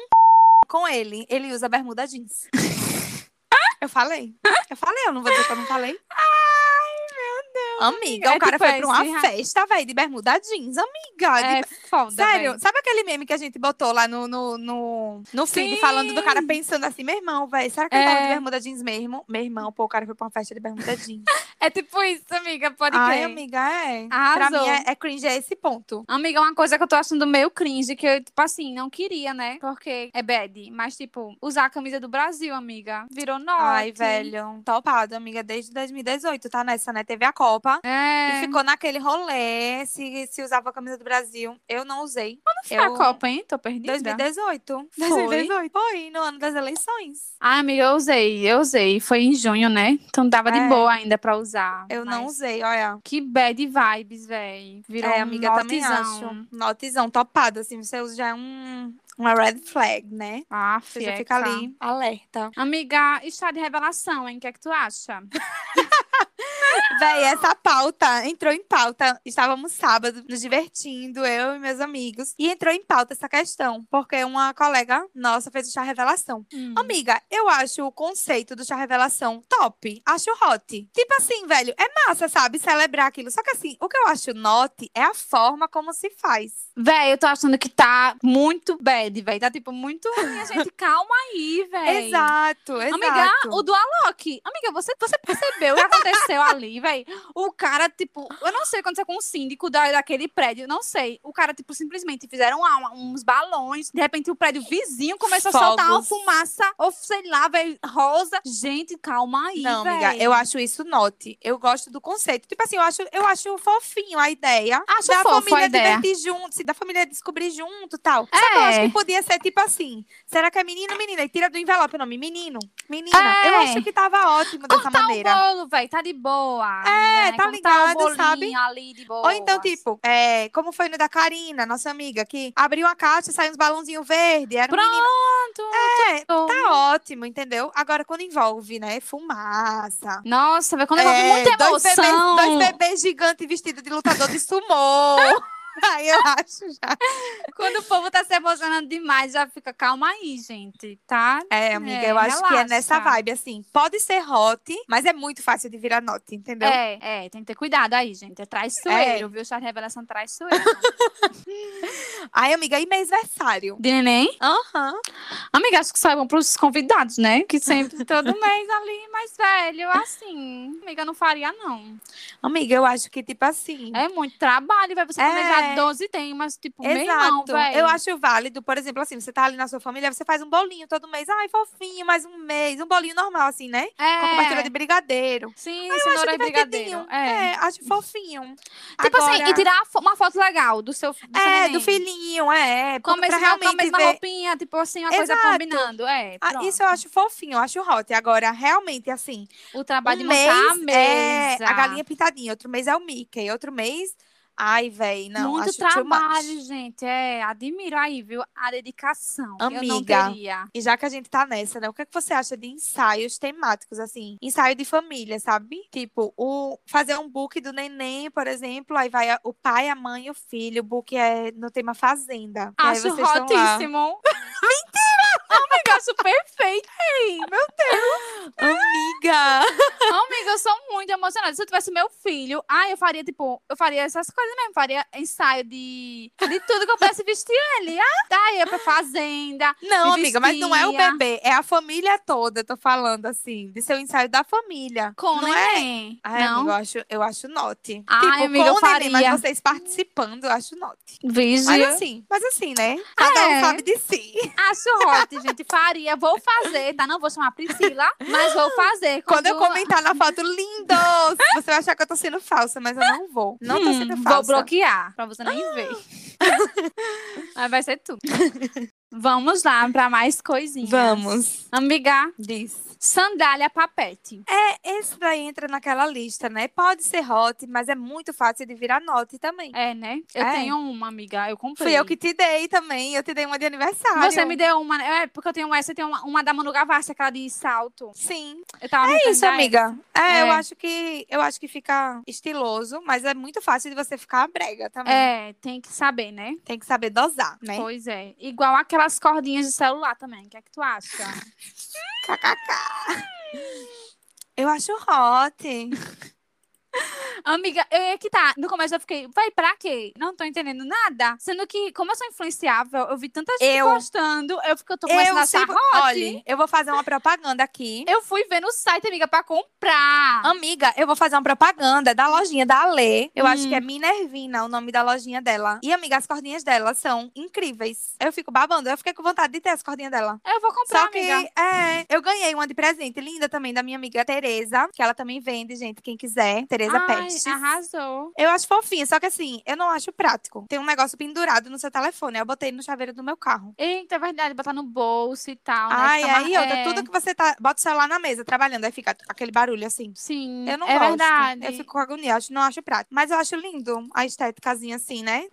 com ele. Ele usa bermuda jeans. Eu falei. Eu falei, eu não vou dizer que eu não falei. Meu Amiga, É o cara tipo foi pra uma esse- festa, velho, de bermuda jeans, amiga. de É foda, Sério, véi. sabe aquele meme que a gente botou lá no, no, no, no feed, falando do cara pensando assim, meu irmão, velho, será que ele tava de É. bermuda jeans mesmo? Meu irmão, pô, o cara foi pra uma festa de bermuda jeans. É tipo isso, amiga, pode Ai, crer. amiga, é. Pra Arrasou. mim é, é cringe a esse ponto. Amiga, uma coisa que eu tô achando meio cringe, que eu, tipo assim, não queria, né? Porque é bad. Mas, tipo, usar a camisa do Brasil, amiga. Virou norte. Ai, velho, topado, amiga, desde 2018, tá nessa, né? Teve a Copa. É. E ficou naquele rolê, se, se usava a camisa do Brasil. Eu não usei. Foi a eu- Copa, hein? Tô perdida. 2018. Foi? 2018. Foi, no ano das eleições. Ai, amiga, eu usei, eu usei. Foi em junho, né? Então dava de É. boa ainda pra usar. Eu não mas usei, olha. Que bad vibes, véi. Virou é, um amiga, também notizão. acho. Notizão, topado, assim, você usa já é um, uma red flag, né? Ah, Você já fica ali alerta. Amiga, está de revelação, hein? O que é que tu acha? Véi, essa pauta entrou em pauta. Estávamos sábado nos divertindo, eu e meus amigos. E entrou em pauta essa questão, porque uma colega nossa fez o chá revelação. Hum. Amiga, eu acho o conceito do chá revelação top. Acho hot. Tipo assim, velho, é massa, sabe? Celebrar aquilo. Só que assim, o que eu acho not é a forma como se faz. Véi, eu tô achando que tá muito bad, véi. Tá, tipo, muito ruim. A gente, calma aí, véi. Exato, exato. Amiga, o do Alok. Amiga, você, você percebeu aconteceu ali, véi? O cara, tipo, eu não sei o que aconteceu com o síndico da, daquele prédio, não sei. O cara, tipo, simplesmente fizeram uma- uns balões. De repente, o prédio vizinho começou a soltar uma Fogos. fumaça, ou sei lá, véi, rosa. Gente, calma aí, Não, véi. amiga, eu acho isso note. Eu gosto do conceito. Tipo assim, eu acho, eu acho fofinho a ideia. Acho da família divertir junto, da família descobrir junto e tal. Só que eu acho É. que podia ser tipo assim: será que é menino ou menina? E tira do envelope o nome menino, menina. É. Eu acho que tava ótimo dessa Cortar maneira. o bolo, véi, tá de boa. É, né? tá Cortar ligado, sabe? ali de boa. Ou então, tipo, é, como foi no da Karina, nossa amiga, que abriu a caixa e saiu uns balãozinhos verdes. Era um menino. Pronto. É, tá ótimo, entendeu? Agora, quando envolve, né, fumaça. Nossa, véi, quando envolve É, muita dois bebês, emoção. dois bebês gigantes vestidos de lutador de sumô. Aí eu acho já. Quando o povo tá se emocionando demais, já fica calma aí, gente, tá? É, amiga, É, eu acho que é relaxa. nessa vibe, assim. Pode ser hot, mas é muito fácil de virar note, entendeu? É, é, tem que ter cuidado aí, gente. É traiçoeiro, viu? Chá de revelação traiçoeiro. Ai, amiga, e mêsversário? de neném? Aham. Amiga, acho que só é pros convidados, né? Que sempre, todo mês ali, mais velho, assim. Amiga, não faria, não. Amiga, eu acho que, tipo assim. É muito trabalho, vai você É. planejar 12 temas, tipo, meu irmão, Exato. velho. eu acho válido, por exemplo, assim, você tá ali na sua família, você faz um bolinho todo mês. Ai, fofinho, mais um mês. Um bolinho normal, assim, né? é. Com cobertura de brigadeiro. Sim, acho cenoura e divertidinho. brigadeiro. É. É, acho fofinho. Tipo assim, Agora- e tirar uma foto legal do seu, do É, do filhinho, é. Com a com a realmente mesma ver. roupinha, tipo assim, uma coisa Exato. combinando. É, Ah, pronto. isso eu acho fofinho, eu acho hot. Agora, realmente, assim, O trabalho um de montar a mês é mesa. a galinha pintadinha, outro mês é o Mickey, outro mês. Ai, véi, não. Muito trabalho, gente. É, admiro aí, viu? A dedicação. Amiga. E já que a gente tá nessa, né? O que, é que você acha de ensaios temáticos, assim? Ensaio de família, sabe? Tipo, o fazer um book do neném, por exemplo, aí vai o pai, a mãe e o filho. O book é no tema fazenda. Acho hotíssimo. Mentira! Acho perfeito. Ei, meu Amiga! Amiga, eu sou muito emocionada. Se eu tivesse meu filho, ai, eu faria, tipo, eu faria essas coisas mesmo. Faria ensaio de, de tudo que eu pudesse vestir ele. Ah, tá, ia pra fazenda. Não, amiga, mas não é o bebê, é a família toda, eu tô falando assim, de seu ensaio da família. Com não é? neném. Ai, não, amiga, eu acho, eu acho note. Ai, tipo, amiga, com eu o neném, mas faria. vocês participando, eu acho note. Vigi. Mas assim, mas assim, né? Cada É. um sabe de si. Acho hot, gente. Faria. Vou fazer, tá? Não vou chamar a Priscila, mas vou fazer. Quando eu comentar na foto, lindos! Você vai achar que eu tô sendo falsa, mas eu não vou. Não tô Hum, sendo Vou falsa. bloquear, pra você nem ver. Mas vai ser tudo. Vamos lá pra mais coisinhas. Vamos. Amiga, Diz. Sandália papete. É, esse daí entra naquela lista, né? Pode ser hot, mas é muito fácil de virar note também. É, né? Eu É. tenho uma, amiga. Eu comprei. Fui eu que te dei também. Eu te dei uma de aniversário. Você me deu uma. É, porque eu tenho essa, eu tenho uma, uma da Manu Gavassi, aquela de salto. Sim. Eu tava É isso, amiga. É, eu É. acho que eu acho que fica estiloso, mas é muito fácil de você ficar brega também. É, tem que saber, né? Tem que saber dosar, né? Pois é. Igual aquelas cordinhas de celular também. O que é que tu acha? Eu acho hot. Amiga, eu ia que tá. No começo eu fiquei, vai pra quê? Não tô entendendo nada. Sendo que, como eu sou influenciável, eu vi tanta gente Eu- gostando. Eu fico, eu tô começando Eu, a se, achar hot. olha, eu vou fazer uma propaganda aqui. Eu fui ver no site, amiga, pra comprar. Amiga, eu vou fazer uma propaganda da lojinha da Alê. Eu acho Hum. que é Minervina o nome da lojinha dela. E, amiga, as cordinhas dela são incríveis. Eu fico babando. Eu fiquei com vontade de ter as cordinhas dela. Eu vou comprar, Só que, amiga. é, eu ganhei uma de presente linda também da minha amiga Tereza, que ela também vende, gente, quem quiser. Tereza Ai, Pestes. arrasou. Eu acho fofinha, só que assim, eu não acho prático. Tem um negócio pendurado no seu telefone. Eu botei no chaveiro do meu carro. Eita, é verdade, botar no bolso e tal, né? Ai, Fica aí, ma- outra, é, tudo que você tá. Bota o celular na mesa trabalhando, aí fica aquele barulho assim. Sim, Eu não é gosto. verdade. Eu fico com agonia, acho, não acho prático. Mas eu acho lindo a estéticazinha assim, né?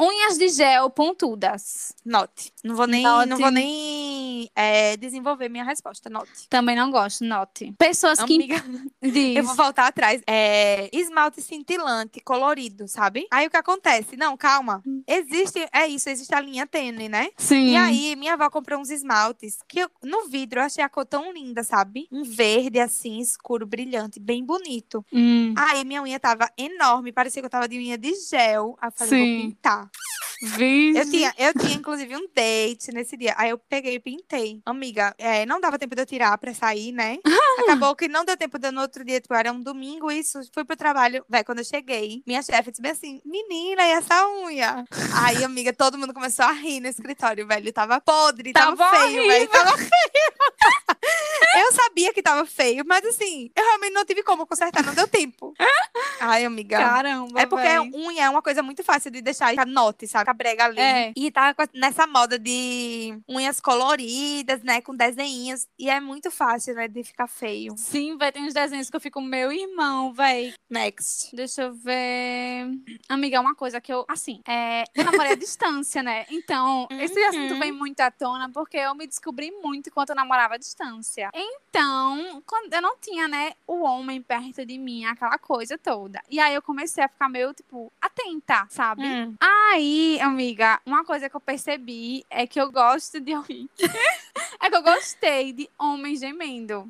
Unhas de gel pontudas. Note. Não vou nem, Note. não vou nem é, desenvolver minha resposta. Note. Também não gosto, note. Pessoas que... Amiga, Diz. eu vou voltar atrás. É, esmalte cintilante, colorido, sabe? Aí o que acontece? Não, calma. Existe, é isso, existe a linha tênue, né? Sim. E aí, minha avó comprou uns esmaltes que eu- no vidro eu achei a cor tão linda, sabe? Um verde assim, escuro, brilhante, bem bonito. Hum, Aí minha unha tava enorme, parecia que eu tava de unha de gel. Aí eu falei, Sim. vou pintar. Yeah. Vixe. Eu tinha, eu tinha, inclusive, um date nesse dia. Aí eu peguei e pintei. Amiga, é, não dava tempo de eu tirar pra sair, né? Acabou que não deu tempo de eu no outro dia, tipo, era um domingo, isso. Fui pro trabalho. Véi, quando eu cheguei, minha chefe disse bem assim: menina, e essa unha? Aí, amiga, todo mundo começou a rir no escritório, velho. Tava podre, tava, Tava feio, velho. Tava feio. eu sabia que tava feio, mas assim, eu realmente não tive como consertar, não deu tempo. Ai, amiga. Caramba, É porque véi. unha é uma coisa muito fácil de deixar ficar note, sabe? Ficar brega ali. É. E tá nessa moda de unhas coloridas, né? Com desenhos. E é muito fácil, né? De ficar feio. Sim, vai ter uns desenhos que eu fico, meu irmão, véi. Next. Deixa eu ver. Amiga, uma coisa que eu. Assim, é, eu namorei à distância, né? Então, esse Uhum. assunto vem muito à tona porque eu me descobri muito enquanto eu namorava à distância. Então, quando eu não tinha, né, o homem perto de mim, aquela coisa toda. E aí eu comecei a ficar meio, tipo, atenta, sabe? Hum. Aí, amiga, uma coisa que eu percebi é que eu gosto de é que eu gostei de homens gemendo.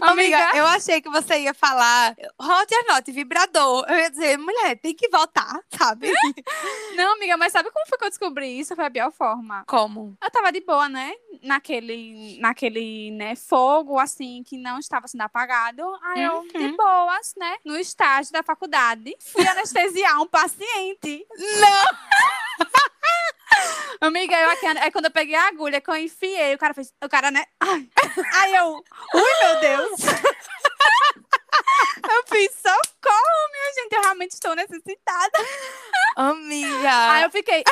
Amiga, eu achei que você ia falar hot or not, vibrador. Eu ia dizer, mulher, tem que voltar, sabe? Não, amiga, mas sabe como foi que eu descobri isso? Foi a pior forma. Como? Eu tava de boa, né? Naquele, naquele, né, fogo, assim, que não estava sendo apagado. Aí eu, de Uhum. boas, né? No estágio da faculdade, fui anestesiar um paciente. Não! Amiga, eu aqui, aí quando eu peguei a agulha, que eu enfiei, o cara fez, o cara, né? Ai. Aí eu, ui, meu Deus! eu fiz, socorro, minha gente, eu realmente estou necessitada. Amiga. Aí eu fiquei,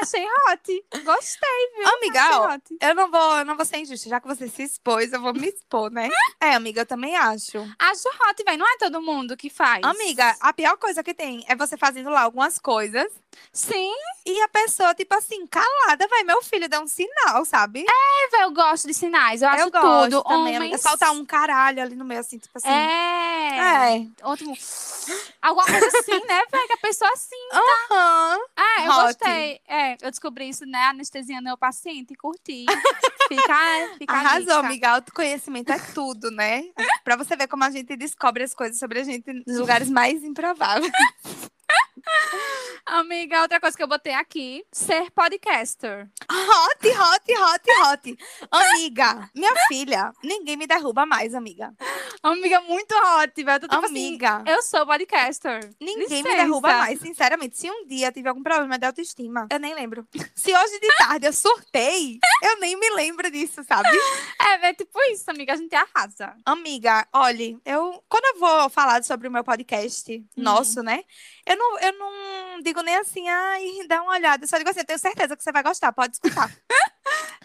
achei hot. Gostei, viu? Amiga, ó, eu não vou, eu não vou ser injusta, já que você se expôs, eu vou me expor, né? É, amiga, eu também acho. Acho hot, velho. Não é todo mundo que faz. Amiga, a pior coisa que tem é você fazendo lá algumas coisas Sim, e a pessoa, tipo assim, calada, vai, meu filho, dá um sinal, sabe? é, velho, eu gosto de sinais. Eu acho eu gosto tudo. também, Homens... Soltar um caralho ali no meio, assim, tipo assim. É. É. Outro... Alguma coisa assim, né, velho? Que a pessoa assim. Aham. É, eu Hot. gostei. É, eu descobri isso, né? Anestesiando meu paciente e curti. Fica, fica Arrasou, amiga. Autoconhecimento é tudo, né? pra você ver como a gente descobre as coisas sobre a gente nos lugares mais improváveis. Amiga, outra coisa que eu botei aqui: ser podcaster. Hot, hot, hot, hot. Amiga, minha filha, ninguém me derruba mais, amiga. Amiga, muito hot, velho. Tipo Amiga. assim, eu sou podcaster. Ninguém me Licença. derruba mais, sinceramente. Se um dia tiver algum problema de autoestima, eu nem lembro. Se hoje de tarde eu surtei, eu nem me lembro disso, sabe? É, é tipo isso, amiga. A gente arrasa. Amiga, olhe, eu quando eu vou falar sobre o meu podcast nosso, né? Eu não, eu não digo nem assim, ai, dá uma olhada. Eu só digo assim, eu tenho certeza que você vai gostar, pode escutar.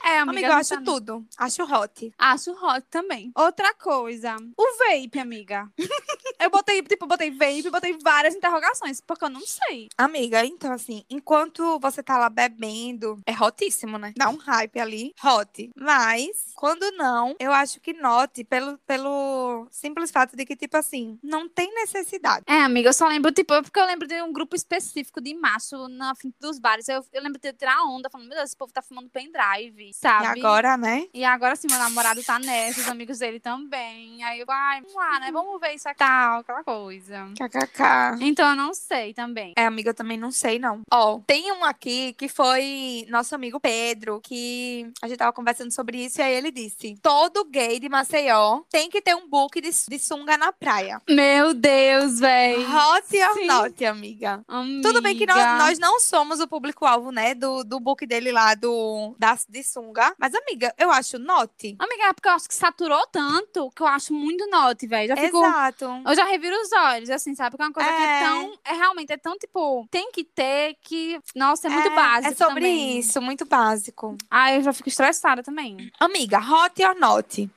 É, amiga, Amiga, eu a acho tá- tudo. Acho hot. Acho hot também. Outra coisa, o vape, amiga. eu botei, tipo, botei vape, botei várias interrogações, porque eu não sei. Amiga, então assim, enquanto você tá lá bebendo, é hotíssimo, né? Dá um hype ali, hot. Mas, quando não, eu acho que note pelo, pelo simples fato de que, tipo assim, não tem necessidade. É, amiga, eu só lembro, tipo, porque eu lembro de um grupo específico de macho na frente dos bares. Eu, eu lembro de tirar onda, falando, meu Deus, esse povo tá fumando pendrive, sabe? E agora, né? E agora sim, meu namorado tá nessa, os amigos dele também. Aí eu, ai, vamos lá, né? Vamos ver isso aqui. Tal. aquela coisa. KKK. Então eu não sei também. É, amiga, eu também não sei, não. Ó, tem um aqui que foi nosso amigo Pedro, que a gente tava conversando sobre isso, e aí ele disse: todo gay de Maceió tem que ter um book de, de sunga na praia. Meu Deus, véi. Hot or Sim. not, amiga? Amiga. Tudo bem que nós, nós não somos o público-alvo, né, do, do book dele lá, do, da, de sunga. Mas, amiga, eu acho not. Amiga, é porque eu acho que saturou tanto que eu acho muito note, velho. Já fico. Exato. Eu já reviro os olhos, assim, sabe? Porque é uma coisa que É. é tão. É realmente, é tão, tipo, tem que ter que. Nossa, é muito básico. É sobre também. isso, muito básico. Ah, eu já fico estressada também. Amiga, hot or not?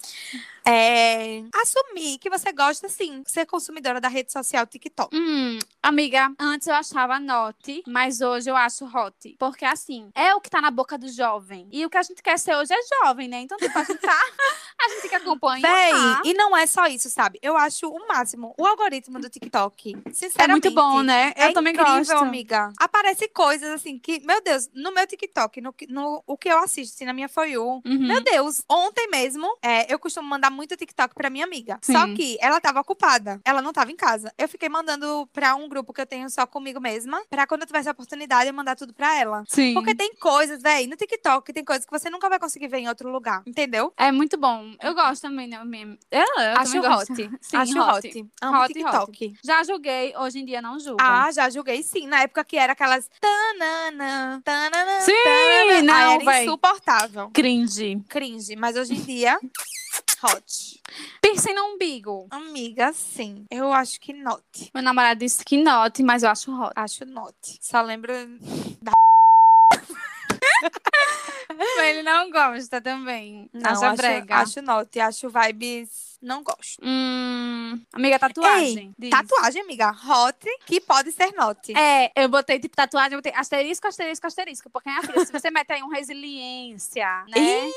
É, assumir que você gosta, sim, ser consumidora da rede social TikTok. Hum, amiga, antes eu achava note, mas hoje eu acho hot. Porque, assim, é o que tá na boca do jovem. E o que a gente quer ser hoje é jovem, né? Então, tipo, a gente tá. a gente que acompanha. Tá. e não é só isso, sabe? Eu acho o máximo. O algoritmo do TikTok, sinceramente. É muito bom, né? É eu também incrível, gosto. amiga. Aparece coisas assim que, meu Deus, no meu TikTok, no, que- no o que eu assisto assim, na minha For You, Uhum. Meu Deus, ontem mesmo, é, eu costumo mandar muito TikTok pra minha amiga. Sim. Só que ela tava ocupada, ela não tava em casa. Eu fiquei mandando pra um grupo que eu tenho só comigo mesma, pra quando eu tivesse a oportunidade eu mandar tudo pra ela. Sim. Porque tem coisas, véi, no TikTok tem coisas que você nunca vai conseguir ver em outro lugar, entendeu? É muito bom. Eu gosto também, né? mesmo. Eu, eu Acho também gosto. hot. Sim, Acho hot. hot. Amo Hot, TikTok. Já julguei, hoje em dia não julgo. Ah, já julguei sim. Na época que era aquelas. Tanana, tanana, Sim, tanana. não, Aí era véi. insuportável. Cringe. Cringe. Mas hoje em dia, hot. Pensem no umbigo. Amiga, sim. Eu acho que not. Meu namorado disse que note, mas eu acho hot. Acho not. Só lembro da. Mas ele não gosta também. Não, Acha acho, brega. acho not. Acho vibes. Não gosto. Hum, amiga, tatuagem. Ei, tatuagem, amiga. Hot, que pode ser not. É, eu botei tipo tatuagem, eu botei asterisco, asterisco, asterisco. Porque, minha filha, se você mete aí um resiliência, né?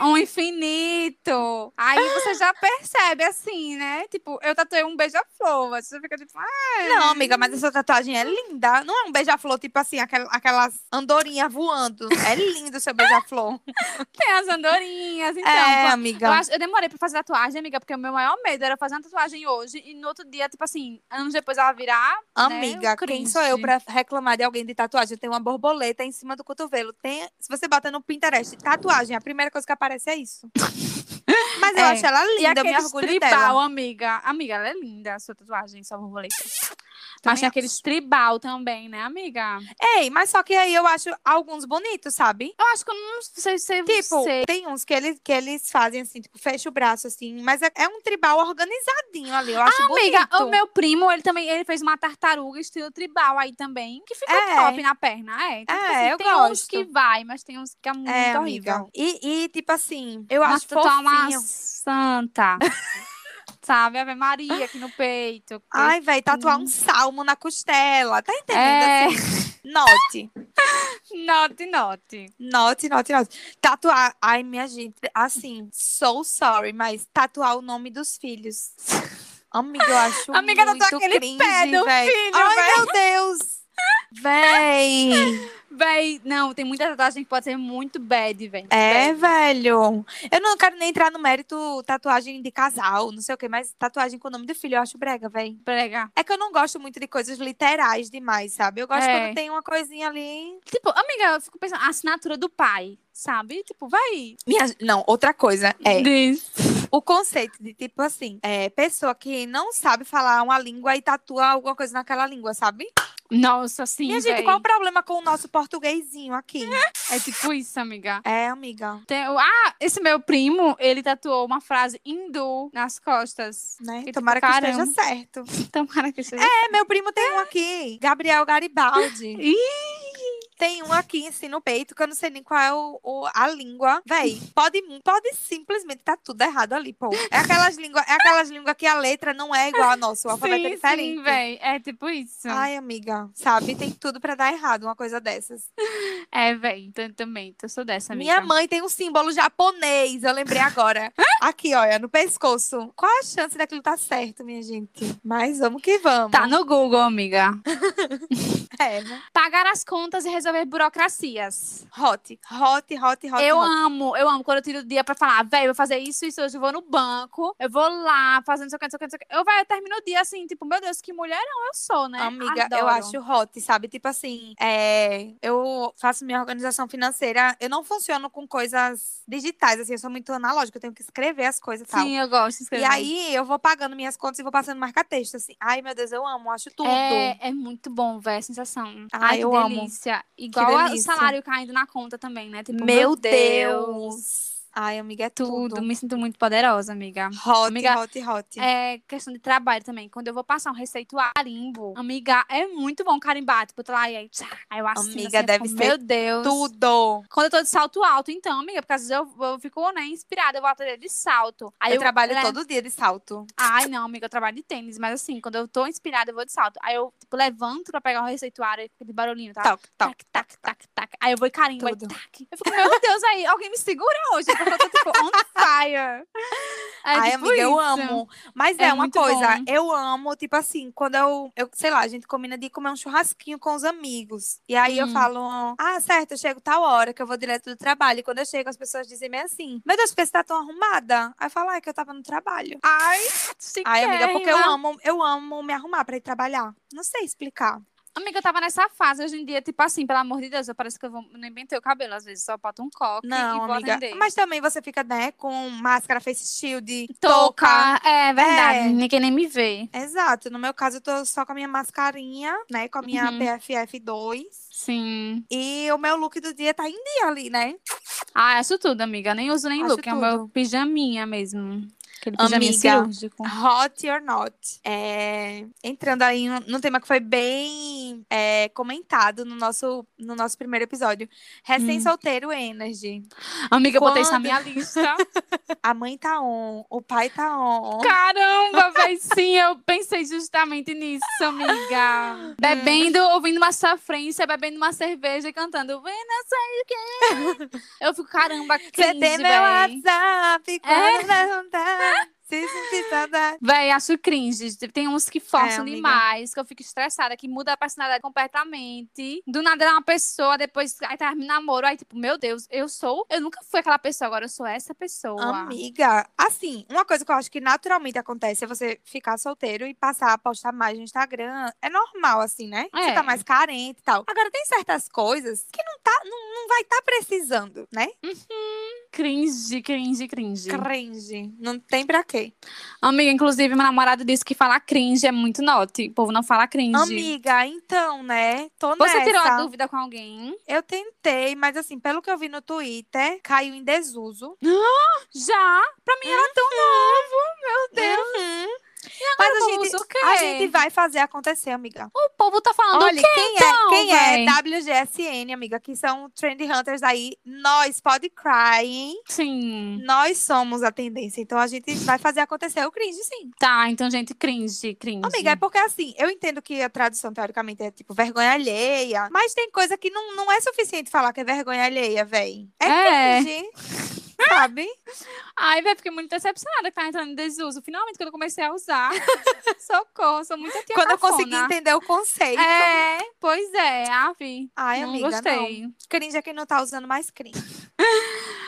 um infinito. Aí você já percebe assim, né? Tipo, eu tatuei um beija-flor. Você fica tipo, ah, Não, amiga, mas essa tatuagem é linda. Não é um beija-flor, tipo assim, aquel- aquelas andorinhas voando. É lindo o seu beija-flor. tem as andorinhas. Então, é, pô, amiga. Eu, acho- eu demorei pra fazer tatuagem, amiga, porque o meu maior medo era fazer uma tatuagem hoje e no outro dia, tipo assim, anos depois ela virar. Amiga, né, quem sou eu pra reclamar de alguém de tatuagem? Tem uma borboleta em cima do cotovelo. Tem, se você bota no Pinterest, tatuagem, a primeira coisa que aparece é isso. Mas eu É. acho ela E linda, eu me orgulho tribal, dela. amiga. Amiga, ela é linda, a sua tatuagem, sua borboleta. Também tem acho. aqueles tribal também, né, amiga? Ei, mas só que aí eu acho alguns bonitos, sabe? Eu acho que eu não sei se Tipo, sei. tem uns que eles, que eles fazem assim, tipo, fecha o braço assim, mas é, é um tribal organizadinho ali, eu acho Amiga, bonito. o meu primo, ele também ele fez uma tartaruga estilo tribal aí também, que ficou É. top na perna. É, então, tipo É, assim, eu tem uns gosto. que vai, mas tem uns que é muito É, horrível. amiga. E, e, tipo assim, eu Nossa, acho uma fofinho. santa. Sabe? Ave Maria aqui no peito. Ai, velho, tatuar um salmo na costela. Tá entendendo? é, Assim? Note. note, note. Note, note, note. Tatuar. Ai, minha gente, assim, so sorry, mas tatuar o nome dos filhos. Amiga, eu acho Amiga, muito tatuar aquele cringe, pé do véi. filho, Ai, véi. meu Deus. Véi. Véi, não, tem muita tatuagem que pode ser muito bad, véi. É, Bad. velho. Eu não quero nem entrar no mérito tatuagem de casal, não sei o quê, mas tatuagem com o nome do filho eu acho brega, véi. Prega. É que eu não gosto muito de coisas literais demais, sabe? Eu gosto É. quando tem uma coisinha ali. Tipo, amiga, eu fico pensando, a assinatura do pai, sabe? Tipo, vai. Minha... Não, outra coisa é Diz. o conceito de, tipo assim, é, pessoa que não sabe falar uma língua e tatua alguma coisa naquela língua, sabe? Nossa, sim, Minha gente, véi. qual o problema com o nosso portuguesinho aqui? É tipo isso, amiga. É, amiga, Tem ah, esse meu primo, ele tatuou uma frase hindu nas costas. né? Que tipo, Tomara que caramba. esteja certo. Tomara que seja. É, meu primo tem um aqui, Gabriel Garibaldi. Ih, Tem um aqui, assim, no peito, que eu não sei nem qual é o, o- a língua. Véi, pode, pode simplesmente tá tudo errado ali, pô. É aquelas línguas é aquelas língua que a letra não é igual a nossa, o alfabeto é sim, diferente. sim, véi. É tipo isso. Ai, amiga, sabe? Tem tudo pra dar errado uma coisa dessas. É, véi. Então, também. Eu sou dessa, amiga. Minha mãe tem um símbolo japonês, eu lembrei agora. Aqui, olha, no pescoço. Qual a chance daquilo tá certo, minha gente? Mas vamos que vamos. Tá no Google, amiga. É, né? Pagar as contas e resolver burocracias. Hot, hot, hot, hot. eu hot. amo, eu amo quando eu tiro o dia pra falar, velho, eu vou fazer isso, isso hoje, eu vou no banco, eu vou lá, fazendo não sei o que, não sei o que, não sei o que. Eu, eu termino o dia assim, tipo, meu Deus, que mulherão eu sou, né? Amiga, eu Adoro. acho hot, sabe? Tipo assim, é, eu faço minha organização financeira, eu não funciono com coisas digitais, assim, eu sou muito analógica, eu tenho que escrever as coisas e tal. Sim, eu gosto de E escrever. aí eu vou pagando minhas contas e vou passando marca-texto, assim. Ai, meu Deus, eu amo, acho tudo. É, é muito bom, velho, a sensação. Ai, Ai, que eu amo. Igual o salário caindo na conta também, né? Tipo, meu Deus. Ai, amiga, é Tudo. tudo. Me sinto muito poderosa, amiga. Hot, Amiga, hot, hot. É questão de trabalho também. Quando eu vou passar um receituário carimbo, amiga, é muito bom carimbar. Tipo, eu lá e aí, tchá, aí eu assino Amiga, assim, eu deve fico, ser Meu Deus. Tudo. Quando eu tô de salto alto, então, amiga, porque às vezes eu, eu fico, né, inspirada, eu vou atender de salto. Aí eu, trabalho né, todo dia de salto. Ai, não, amiga, eu trabalho de tênis, mas assim, quando eu tô inspirada, eu vou de salto. Aí eu, tipo, levanto pra pegar o receituário e fica de barulhinho, tá? Toc, toc, Tac, tac, tac, tac. Aí eu vou e carimbo, aí tac. Eu fico, meu Deus, aí alguém me segura hoje, porque eu tô, tipo, on fire. É, Ai, tipo amiga, eu isso. amo. Mas é, É uma coisa, bom. eu amo, tipo assim, quando eu, eu, sei lá, a gente combina de comer um churrasquinho com os amigos. E aí eu Hum. falo, ah, certo, eu chego tal hora, que eu vou direto do trabalho. E quando eu chego, as pessoas dizem meio assim, meu Deus, por que você tá tão arrumada? Aí eu falo, ai, que eu tava no trabalho. Ai, Ai, amiga, porque eu amo, eu amo me arrumar pra ir trabalhar. Não sei explicar. Amiga, eu tava nessa fase hoje em dia, tipo assim, pelo amor de Deus, eu parece que eu vou, não inventei o cabelo, às vezes só boto um coque e Não, vou amiga. atender. Mas também você fica, né, com máscara, face shield, Touca, touca. é verdade, É. ninguém nem me vê. Exato. No meu caso, eu tô só com a minha mascarinha, né, com a minha Uhum. PFF2. Sim. E o meu look do dia tá em dia ali, né? Ah, acho tudo, amiga. Nem uso nem Acho look, é o meu tudo. pijaminha mesmo. Aquele Amiga. cirúrgico. Hot or not. É, entrando aí num, tema que foi bem é, comentado no nosso, no nosso primeiro episódio. Recém-solteiro Energy. Amiga, eu botei isso na Quando- minha lista. A mãe tá on, o pai tá on. Caramba, véi, sim, eu pensei justamente nisso, amiga. Bebendo, ouvindo uma sofrência, bebendo uma cerveja e cantando não sei o quê. Eu fico, caramba, Você cringe, tem meu. WhatsApp quando É. saudade. Véi, acho cringe. Tem uns que forçam amiga. demais, que eu fico estressada, que muda a personalidade completamente. Do nada é uma pessoa, depois aí termina namoro. Aí, tipo, meu Deus, eu sou. Eu nunca fui aquela pessoa, agora eu sou essa pessoa. Amiga, assim, uma coisa que eu acho que naturalmente acontece é você ficar solteiro e passar a postar mais no Instagram. É normal, assim, né? Você É. tá mais carente e tal. Agora, tem certas coisas que não, tá, não, não vai estar precisando, né? Cringe, cringe, cringe. Cringe. Não tem pra quê. Amiga, inclusive, meu namorado disse que falar cringe é muito note. O povo não fala cringe. Amiga, então, né? Tô Você nessa. tirou a dúvida com alguém? Eu tentei, mas assim, pelo que eu vi no Twitter, caiu em desuso. Já? Pra mim era tão novo, meu Deus. Uhum. Mas a gente, a gente vai fazer acontecer, amiga. O povo tá falando Olha, o quê, quem então, é, quem véi? é WGSN, amiga, que são Trend Hunters aí, nós pode cry, hein? Sim. Nós somos a tendência, então a gente vai fazer acontecer o cringe, sim. Tá, então, gente, cringe, cringe. Amiga, é porque assim, eu entendo que a tradução teoricamente é tipo vergonha alheia, mas tem coisa que não, não é suficiente falar que é vergonha alheia, véi. É, É. cringe, sabe? Ai, velho, fiquei muito decepcionada que tá entrando em desuso. Finalmente, quando eu comecei a usar. Socorro, sou muito tia Quando eu consegui entender o conceito. É, pois é, Avi. Ai, não amiga, gostei. não. Cringe é quem não tá usando mais cringe.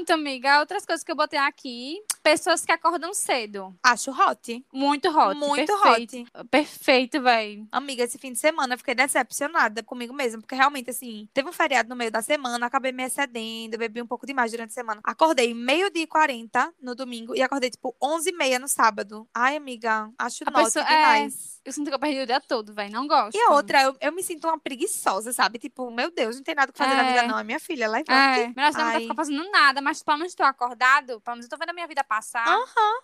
Pronto, amiga. Outras coisas que eu botei aqui. Pessoas que acordam cedo. Acho hot. Muito hot. Muito perfeito. hot. Perfeito, véi. Amiga, esse fim de semana eu fiquei decepcionada comigo mesma, porque realmente, assim, teve um feriado no meio da semana, acabei me excedendo, bebi um pouco demais durante a semana. Acordei meio-dia e 40 no domingo e acordei, tipo, 11h30 no sábado. Ai, amiga, acho A pessoa- é, demais. Eu sinto que eu perdi o dia todo, véi. Não gosto. E a outra, eu, eu me sinto uma preguiçosa, sabe? Tipo, meu Deus, não tem nada o que fazer na É. vida, não. É minha filha, levante. É, melhor você não tá fazendo nada, mas pelo menos estou acordado, pelo menos eu tô vendo a minha vida passar.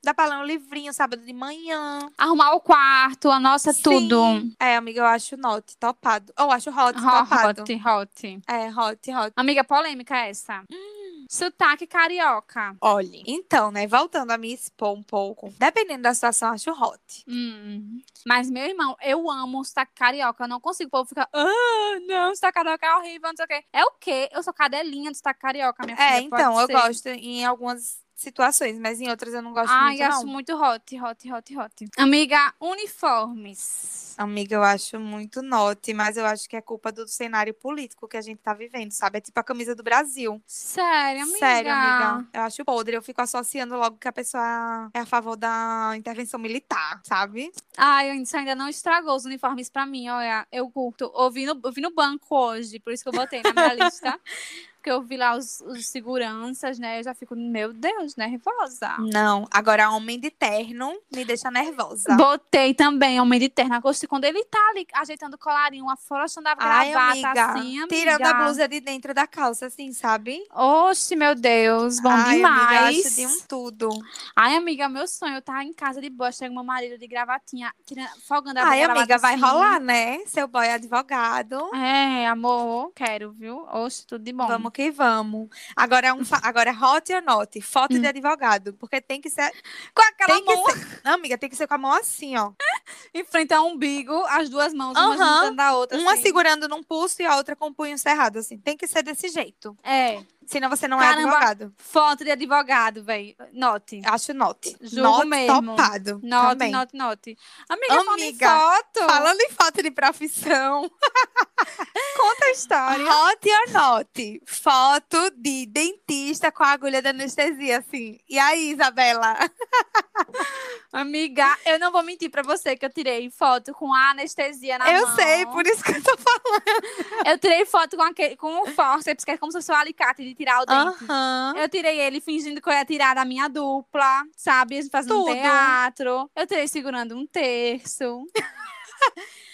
Dá pra ler um livrinho sábado de manhã. Arrumar o quarto, a nossa, Sim. tudo. É, amiga, eu acho note, topado. Ou acho hot, Hot, topado. hot, hot. É, hot, hot. Amiga, polêmica essa. Hum. Sotaque carioca. Olha, então, né, voltando a me expor um pouco, dependendo da situação, acho hot. Hum. Mas, meu irmão, eu amo sotaque carioca. Eu não consigo. O povo fica, ah, não, sotaque carioca é horrível, não sei o quê. É o quê? Eu sou cadelinha do sotaque carioca, minha filha. É, então, eu gosto em algumas situações, mas em outras eu não gosto Ai, muito, acho não. muito hot, hot, hot, hot. Amiga, uniformes. Amiga, eu acho muito note, mas eu acho que é culpa do cenário político que a gente tá vivendo, sabe? É tipo a camisa do Brasil. Sério, amiga. Sério, amiga. Eu acho podre. Eu fico associando logo que a pessoa é a favor da intervenção militar, sabe? Ai, isso ainda não estragou os uniformes pra mim, olha. Eu curto. Ouvi no, ouvi no banco hoje, por isso que eu botei na minha lista. Porque eu vi lá os, os seguranças, né? Eu já fico, meu Deus, nervosa. Não. Agora, homem de terno me deixa nervosa. Botei também homem de terno. Gosto quando ele tá ali ajeitando o colarinho, afrouxando a Ai, gravata amiga. assim, amiga. Tirando a blusa de dentro da calça, assim, sabe? Oxe, meu Deus, bom Ai, demais. amiga, acho de um tudo. Ai, amiga, meu sonho tá em casa de boa. Chega meu marido de gravatinha, tirando, folgando a Ai, gravata amiga, vai assim. rolar, né? Seu boy advogado. É, amor, quero, viu? Oxe, tudo de bom. Vamos que vamos. Agora, é um agora hot or not? Foto de advogado. Porque tem que ser. Com aquela Tem mão ser. Não, amiga, tem que ser com a mão assim, ó. em frente ao umbigo, as duas mãos, uma Aham. juntando a outra. Uma assim. segurando num pulso e a outra com o punho cerrado, assim. Tem que ser desse jeito. É, Senão você não Caramba. é advogado. foto de advogado, velho. Note. Acho not. Julgo not mesmo. topado. Note, também. note, note. Amiga, falando em Amiga, foto. Falando em foto de profissão. Conta a história. Hot or not? Foto de dentista com a agulha da anestesia, assim. E aí, Isabela? Amiga, eu não vou mentir pra você que eu tirei foto com a anestesia na eu mão. sei, por isso que eu tô falando. Eu tirei foto com, aquele, com o forceps, que é como se fosse o alicate de tirar o dente. Aham. Eu tirei ele fingindo que eu ia tirar da minha dupla, sabe? Fazendo um Tudo. teatro. Eu tirei segurando um terço.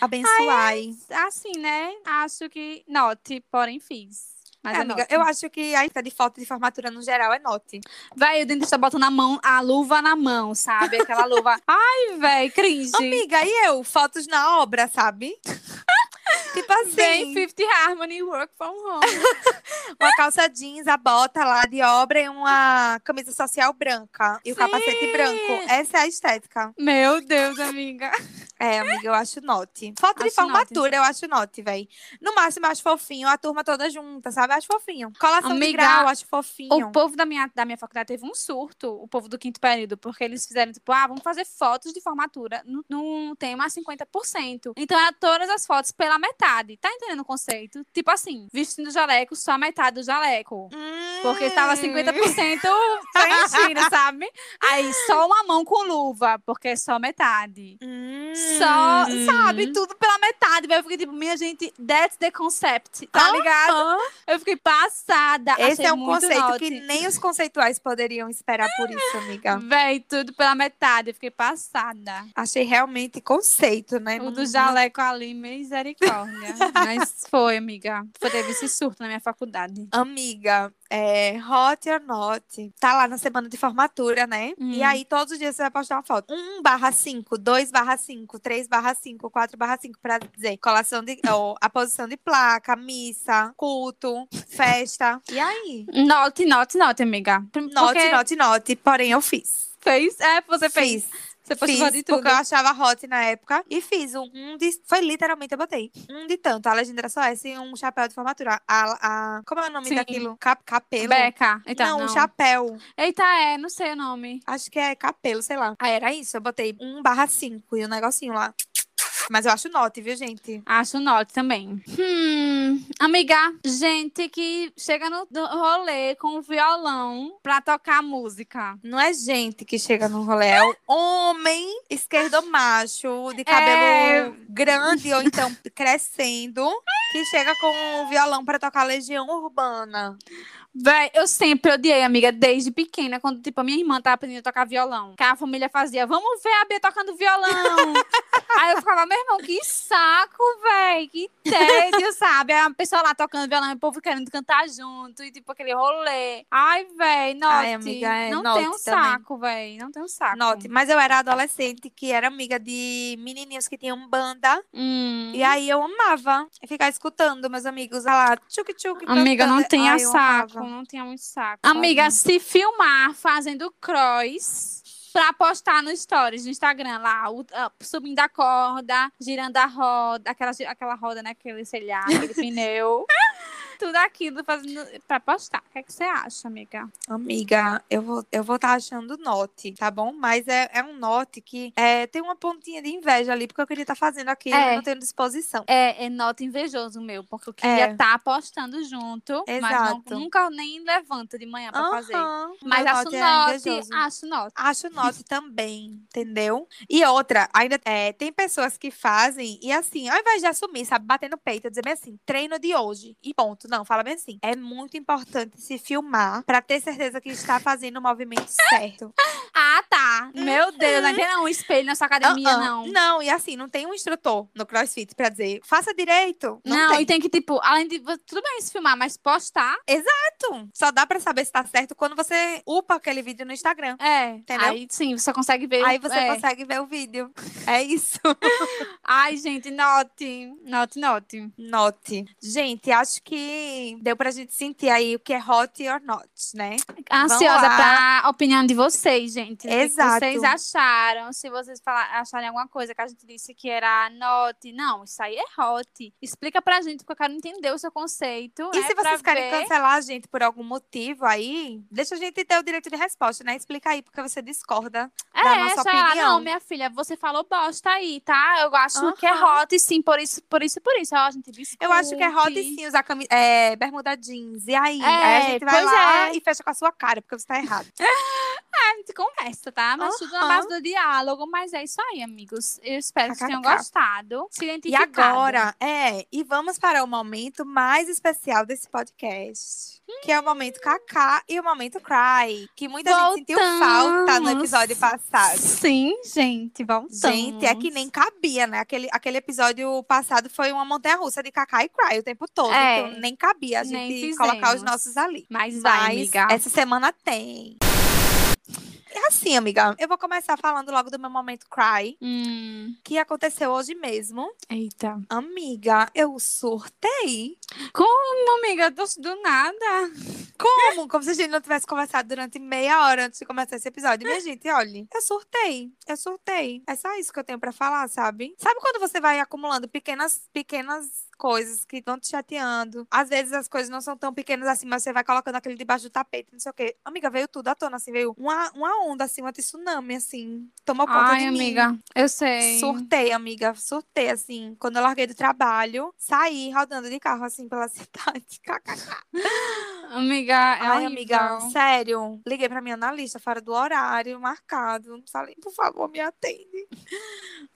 Abençoai. Assim, né? Acho que note, porém fiz. Mas É, amiga, note. eu acho que a de foto de formatura no geral é note. Véi, o dentista bota na mão, a luva na mão, sabe? Aquela luva. Ai, véi, cringe. Amiga, e eu? Fotos na obra, sabe? Tipo assim, Fifth Harmony Work from Home. uma calça jeans, a bota lá de obra e uma camisa social branca. E o Sim. capacete branco. Essa é a estética. Meu Deus, amiga. É, amiga, eu acho note. Foto de Acho formatura, eu acho note, véi. No máximo, eu acho fofinho. A turma toda junta, sabe? Eu acho fofinho. Colação de Amiga, grau, eu acho fofinho. O povo da minha, da minha faculdade teve um surto, o povo do quinto período, porque eles fizeram, tipo, ah, vamos fazer fotos de formatura num tema 50%. Então, era todas as fotos pela metade. Tá entendendo o conceito? Tipo assim, vestindo jaleco, só a metade do jaleco. Porque estava Hum. 50% preenchido, sabe? Aí, só uma mão com luva, porque é só metade. Hum. Só, sabe, tudo pela metade. Eu fiquei tipo, minha gente, that's the concept, tá Aham. ligado? Eu fiquei passada. Esse achei é um conceito note. que nem os conceituais poderiam esperar por isso, amiga. Véi, tudo pela metade. Eu fiquei passada. Achei realmente conceito, né? O do jaleco ali, misericórdia. Mas foi, amiga. Foi, teve esse surto na minha faculdade. Amiga, é, hot or not, tá lá na semana de formatura, né? E Hum. aí, todos os dias você vai postar uma foto. 1 barra 5, 2 barra 5, 3 barra 5, 4 barra 5, pra dizer colação de, ou, a posição de placa, missa, culto, festa. E aí? Note, note, note, amiga. Note, Porque note, note. Porém, eu fiz. Fez? É, você fez. Fiz. Você Fiz, de tudo. porque eu achava hot na época. E fiz um, um de. Foi literalmente, eu botei. Um de tanto. A legenda era só essa e um chapéu de formatura. A, a, como é o nome Sim. daquilo? Cap, capelo? Beca. Eita, não, não. um chapéu. Eita, é, não sei o nome. Acho que é capelo, sei lá. Aí era isso. Eu botei 1 barra 5 e o negocinho lá. Mas eu acho note, viu, gente? Acho note também. Hum, amiga, gente que chega no rolê com o violão pra tocar música. Não é gente que chega no rolê, é o homem esquerdo macho, de cabelo É. grande ou então crescendo, que chega com o violão pra tocar Legião Urbana. Véi, eu sempre odiei, amiga, desde pequena, quando, tipo, a minha irmã tava aprendendo a tocar violão. Que a família fazia, vamos ver a Bia tocando violão. Aí eu ficava, meu irmão, que saco, véi, que tédio, sabe? Aí a pessoa lá tocando violão e o povo querendo cantar junto, e tipo, aquele rolê. Ai, véi, note. Ai, amiga, é não note tem um também. saco, véi, não tem um saco. Note, mas eu era adolescente que era amiga de menininhos que tinham banda. Hum. E aí eu amava ficar escutando meus amigos lá, tchuc tchuc. Amiga, não eu saco. Não tenha muito saco. Amiga, se filmar fazendo cross pra postar no stories, no Instagram, lá, o- subindo a corda, girando a roda, aquela, aquela roda, né, aquele, sei lá, aquele pneu. tudo aquilo fazendo pra postar. O que, é que você acha, amiga? Amiga, eu vou eu vou estar tá achando note, tá bom? Mas é, é um note que é, tem uma pontinha de inveja ali, porque eu queria estar tá fazendo aquilo é. e não tendo disposição. É, é note invejoso meu, porque eu queria estar é. tá postando junto, Exato. mas não, nunca nem levanta de manhã pra uhum. fazer. Mas acho note, note acho note. Acho note também, entendeu? E outra, ainda é, tem pessoas que fazem e assim, ao invés de assumir, sabe, bater no peito, dizer bem assim, treino de hoje e ponto. Não, fala bem assim. É muito importante se filmar para ter certeza que está fazendo o movimento certo. ah, tá. Meu Deus, não tem um espelho na sua academia, uh -uh. não. Não, e assim, não tem um instrutor no CrossFit para dizer, faça direito. Não, não tem. e tem que, tipo, além de. Tudo bem se filmar, mas postar. Exato. Só dá para saber se tá certo quando você upa aquele vídeo no Instagram. É. Entendeu? Aí sim, você consegue ver. Aí você é. consegue ver o vídeo. É isso. Ai, gente, note. Note, note. Note. Gente, acho que deu pra gente sentir aí o que é hot or not, né? Ansiosa pra opinião de vocês, gente. Exato. O que vocês acharam? Se vocês falar, acharem alguma coisa que a gente disse que era not. Não, isso aí é hot. Explica pra gente, porque eu quero entender o seu conceito. E é, se vocês querem ver... cancelar a gente por algum motivo aí, deixa a gente ter o direito de resposta, né? Explica aí, porque você discorda é, da nossa opinião. Não, minha filha, você falou bosta aí, tá? Eu acho que é hot, sim, por isso, por isso, por isso. Ó, a gente Eu acho que é hot, sim, usar cami... é, bermuda jeans. E aí? É, aí a gente vai lá é. e fecha com a sua cara, porque você tá errado. É, a gente conversa, tá? Mas tudo na base do diálogo. Mas é isso aí, amigos. Eu espero que vocês tenham gostado. Se E agora, é, e vamos para o momento mais especial desse podcast. Hum. Que é o momento Kaká e o momento Cry. Que muita Voltamos. gente sentiu falta no episódio passado. Sim, gente, voltamos. Gente, é que nem cabia, né? Aquele, aquele episódio passado foi uma montanha-russa de Kaká e Cry o tempo todo. É, então nem cabia a gente colocar os nossos ali. Mas vai, Mas amiga. essa semana tem. Assim, amiga. Eu vou começar falando logo do meu momento cry. Hum. Que aconteceu hoje mesmo. Eita. Amiga, eu surtei. Como, amiga? Do, do nada. Como? Como se a gente não tivesse conversado durante meia hora antes de começar esse episódio. Minha gente, olha, eu surtei. Eu surtei. É só isso que eu tenho para falar, sabe? Sabe quando você vai acumulando pequenas, pequenas coisas que estão te chateando. Às vezes as coisas não são tão pequenas assim, mas você vai colocando aquele debaixo do tapete, não sei o quê. Amiga, veio tudo à tona, assim, veio uma, uma onda, assim, uma tsunami, assim, tomou conta Ai, de amiga, mim. eu sei. Surtei, amiga, surtei, assim. Quando eu larguei do trabalho, saí rodando de carro, assim, pela cidade. amiga, é Ai, amiga, sério. Liguei pra minha analista fora do horário marcado. Falei, por favor, me atende.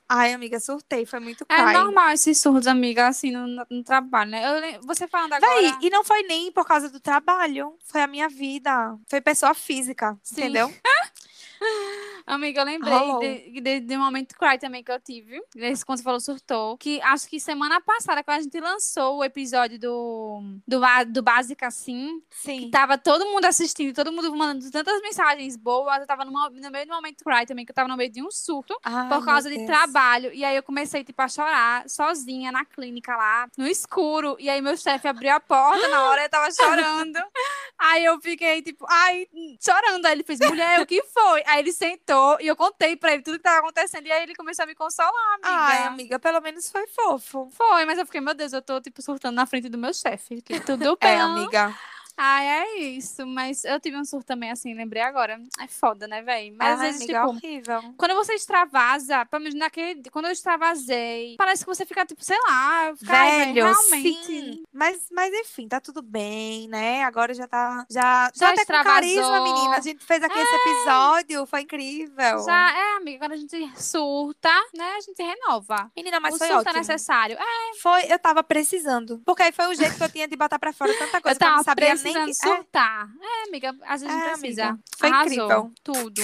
Ai, amiga, surtei, foi muito cry. É normal esses surdos, amiga, assim, no, no trabalho, né? Eu, você falando agora... Daí, e não foi nem por causa do trabalho, foi a minha vida. Foi pessoa física, Sim. entendeu? Amiga, eu lembrei de, de, de, um momento cry também que eu tive. Desse quando você falou surtou. Que acho que semana passada, quando a gente lançou o episódio do, do, do Básica Assim, Sim. que tava todo mundo assistindo, todo mundo mandando tantas mensagens boas. Eu tava no, no meio do momento cry também, que eu tava no meio de um surto Ai, por causa de trabalho. E aí eu comecei, tipo, a chorar sozinha na clínica lá, no escuro. E aí meu chefe abriu a porta na hora eu tava chorando. aí eu fiquei, tipo, ai, chorando. Aí ele fez, mulher, o que foi? Aí ele sentou e eu contei pra ele tudo que tava acontecendo. E aí ele começou a me consolar, amiga. Ai, amiga, pelo menos foi fofo. Foi, mas eu fiquei, meu Deus, eu tô, tipo, surtando na frente do meu chefe. Tudo bem. É, amiga. Ai, é isso. Mas eu tive um surto também, assim, lembrei agora. É foda, né, velho? Mas às vezes, amiga, tipo. horrível. Quando você extravasa, pelo menos naquele. Quando eu extravasei, parece que você fica, tipo, sei lá. Fica, Velho, realmente. Sim. Mas, mas enfim, tá tudo bem, né? Agora já tá. Já, já, já até com carisma, menina. A gente fez aqui é. esse episódio, foi incrível. Já, é, amiga. Quando a gente surta, né? A gente renova. Menina, mas o foi surto ótimo. é necessário. É. Foi, eu tava precisando. Porque aí foi o jeito que eu tinha de botar pra fora tanta coisa eu que eu não sabia nem precisando surtar. É. é, amiga, às vezes é, precisa. Amiga, foi Arrasou. incrível. Tudo.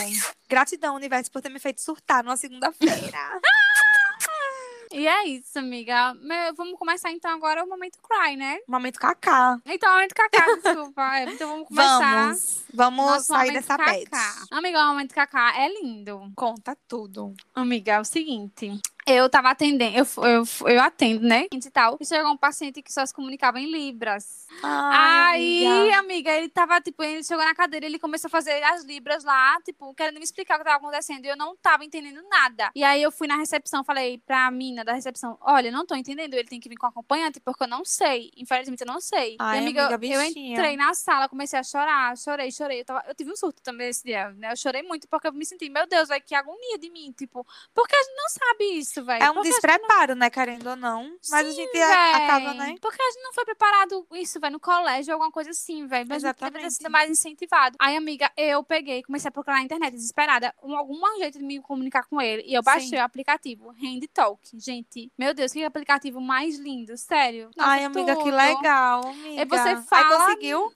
Gratidão, universo, por ter me feito surtar numa segunda-feira. E é isso, amiga. Vamos começar então agora o momento cry, né? Momento cacá. Então, momento cacá, desculpa. Então vamos começar. Vamos, vamos sair dessa pet. Amiga, o momento cacá é lindo. Conta tudo. Amiga, é o seguinte. Eu tava atendendo, eu, eu, eu atendo, né? E tal. E chegou um paciente que só se comunicava em Libras. Ai, Aí, amiga. amiga. ele tava, tipo, ele chegou na cadeira, ele começou a fazer as libras lá, tipo, querendo me explicar o que tava acontecendo. E eu não tava entendendo nada. E aí eu fui na recepção, falei pra mina da recepção: olha, não tô entendendo, ele tem que vir com acompanhante, porque eu não sei. Infelizmente, eu não sei. Ai, e, amiga, amiga, eu entrei na sala, comecei a chorar, chorei, chorei. Eu, tava- eu tive um surto também esse dia, né? Eu chorei muito porque eu me senti, meu Deus, vai que agonia de mim, tipo, porque a gente não sabe isso, velho. É um gente despreparo, né? Querendo ou não. Mas a Sim, gente a- acaba, véi. né? Porque a gente não foi preparado isso, vai no colégio, alguma coisa assim, velho. Mas gente deveria ter Exatamente. sido mais incentivado. Aí, amiga, eu peguei, comecei a procurar na internet, desesperada, um, algum jeito de me comunicar com ele. E eu baixei Sim. o aplicativo Hand Talk. Gente, meu Deus, que aplicativo mais lindo, sério. Nossa, Ai, amiga, que tudo. legal, amiga. E você Aí fala- conseguiu?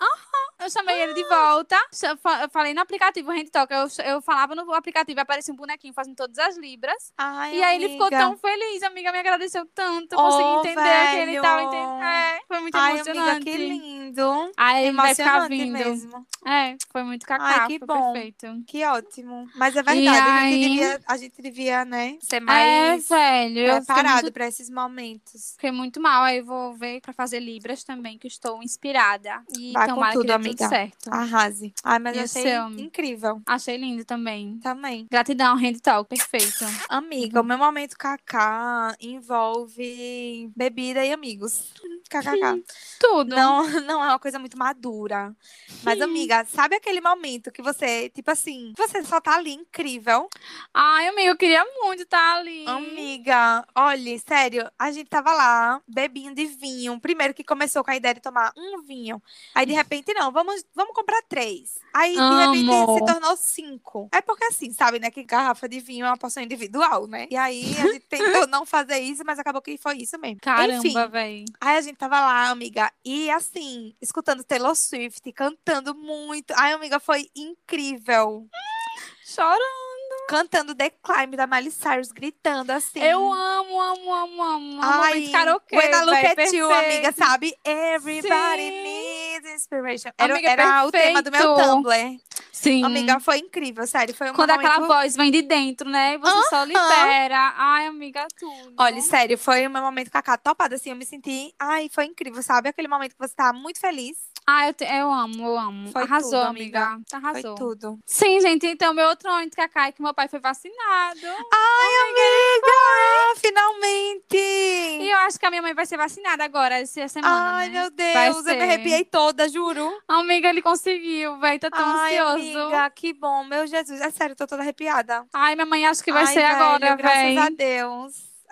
Eu chamei ele de volta. cha- fa- Eu falei no aplicativo Hand Talk. Eu, eu falava no aplicativo, aparecia um bonequinho fazendo todas as libras. Ai, E aí ele ficou tão feliz, amiga, me agradeceu tanto. Eu Oh, consegui entender que ele velho. tava entendendo. É, foi muito Ai, emocionante. amiga, que lindo. Aí ele vai ficar vindo. mesmo. É, foi muito cacá, Ai, que foi bom. perfeito. Que ótimo. Mas é verdade, a, aí- gente devia, a gente devia, né, ser É, mais velho, eu fiquei preparado muito, pra esses momentos. fiquei muito mal. Aí eu vou ver pra fazer Libras também, que estou inspirada. E Vai com tomara tudo, que dê amiga. tudo certo. Arrase. Ai, mas E achei seu? incrível Achei lindo também. também. Gratidão, Hand Talk, perfeito. Amiga, o meu momento KK envolve bebida e amigos. KKK. Tudo. Não, não é uma coisa muito madura. Mas, amiga, sabe aquele momento que você, tipo assim, você só tá ali incrível? Ai, amiga, eu queria muito estar ali. Amiga, olha, sério, a gente tava lá, bebinho de vinho. Primeiro que começou com a ideia de tomar um vinho. Aí, de repente, não, vamos, vamos comprar três. Aí, de repente, se tornou cinco. É porque assim, sabe, né, que garrafa de vinho é uma porção individual, né? E aí, gente tentou não fazer isso, mas acabou que foi isso mesmo. Caramba, véi. Aí a gente tava lá, amiga, e assim, escutando Taylor Swift, cantando muito. Ai, amiga, foi incrível. Chorando. Cantando The Climb da Miley Cyrus, gritando assim. Eu amo, amo, amo, amo. Ai, Momento karaokê, When I look at you, amiga, sabe? Everybody Sim. needs inspiration. Era, Amiga, era o tema do meu. Tumblr. Sim. Amiga, foi incrível, sério. Foi um Quando aquela momento... voz vem de dentro, né? E você só libera. Ai, amiga, tudo. Olha, sério, foi o meu momento cacá topado, assim, eu me senti... Ai, foi incrível, sabe? Aquele momento que você tá muito feliz. Ai, eu, te- eu amo, eu amo. Foi Arrasou, tudo, amiga. amiga. Arrasou. Foi tudo. Sim, gente. Então, meu outro momento cacá é que meu pai foi vacinado. Ai, amiga! Finalmente! E eu acho que a minha mãe vai ser vacinada agora, essa semana, Ai, né? meu Deus, eu me arrepiei toda, juro. Amiga, ele conseguiu, velho. Tá tão Ai, ansioso. amiga, que bom. Meu Jesus, é sério, tô toda arrepiada. Ai, minha mãe acho que vai Ai, ser velho, agora, Graças a velho.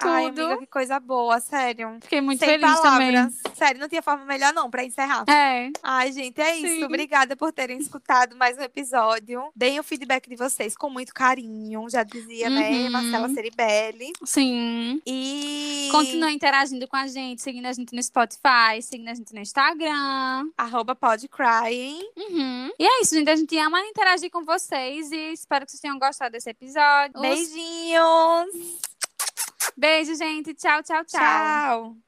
Deus. Ai, Tudo. amiga, que coisa boa, sério. Fiquei muito Sem feliz palavras. Sério, não tinha forma melhor não pra encerrar. também. É. Ai, gente, é isso. Sim. Obrigada por terem escutado mais um episódio. Deem o feedback de vocês com muito carinho. Já dizia, né, Uhum. Marcela Ceribelli. Sim. E... Continue interagindo com a gente, seguindo a gente no Spotify, seguindo a gente no Instagram. Arroba podcrying. Uhum. E é isso, gente. A gente ama interagir com vocês e espero que vocês tenham gostado desse episódio. Beijinhos. Beijo, gente. Tchau, tchau, tchau. Tchau.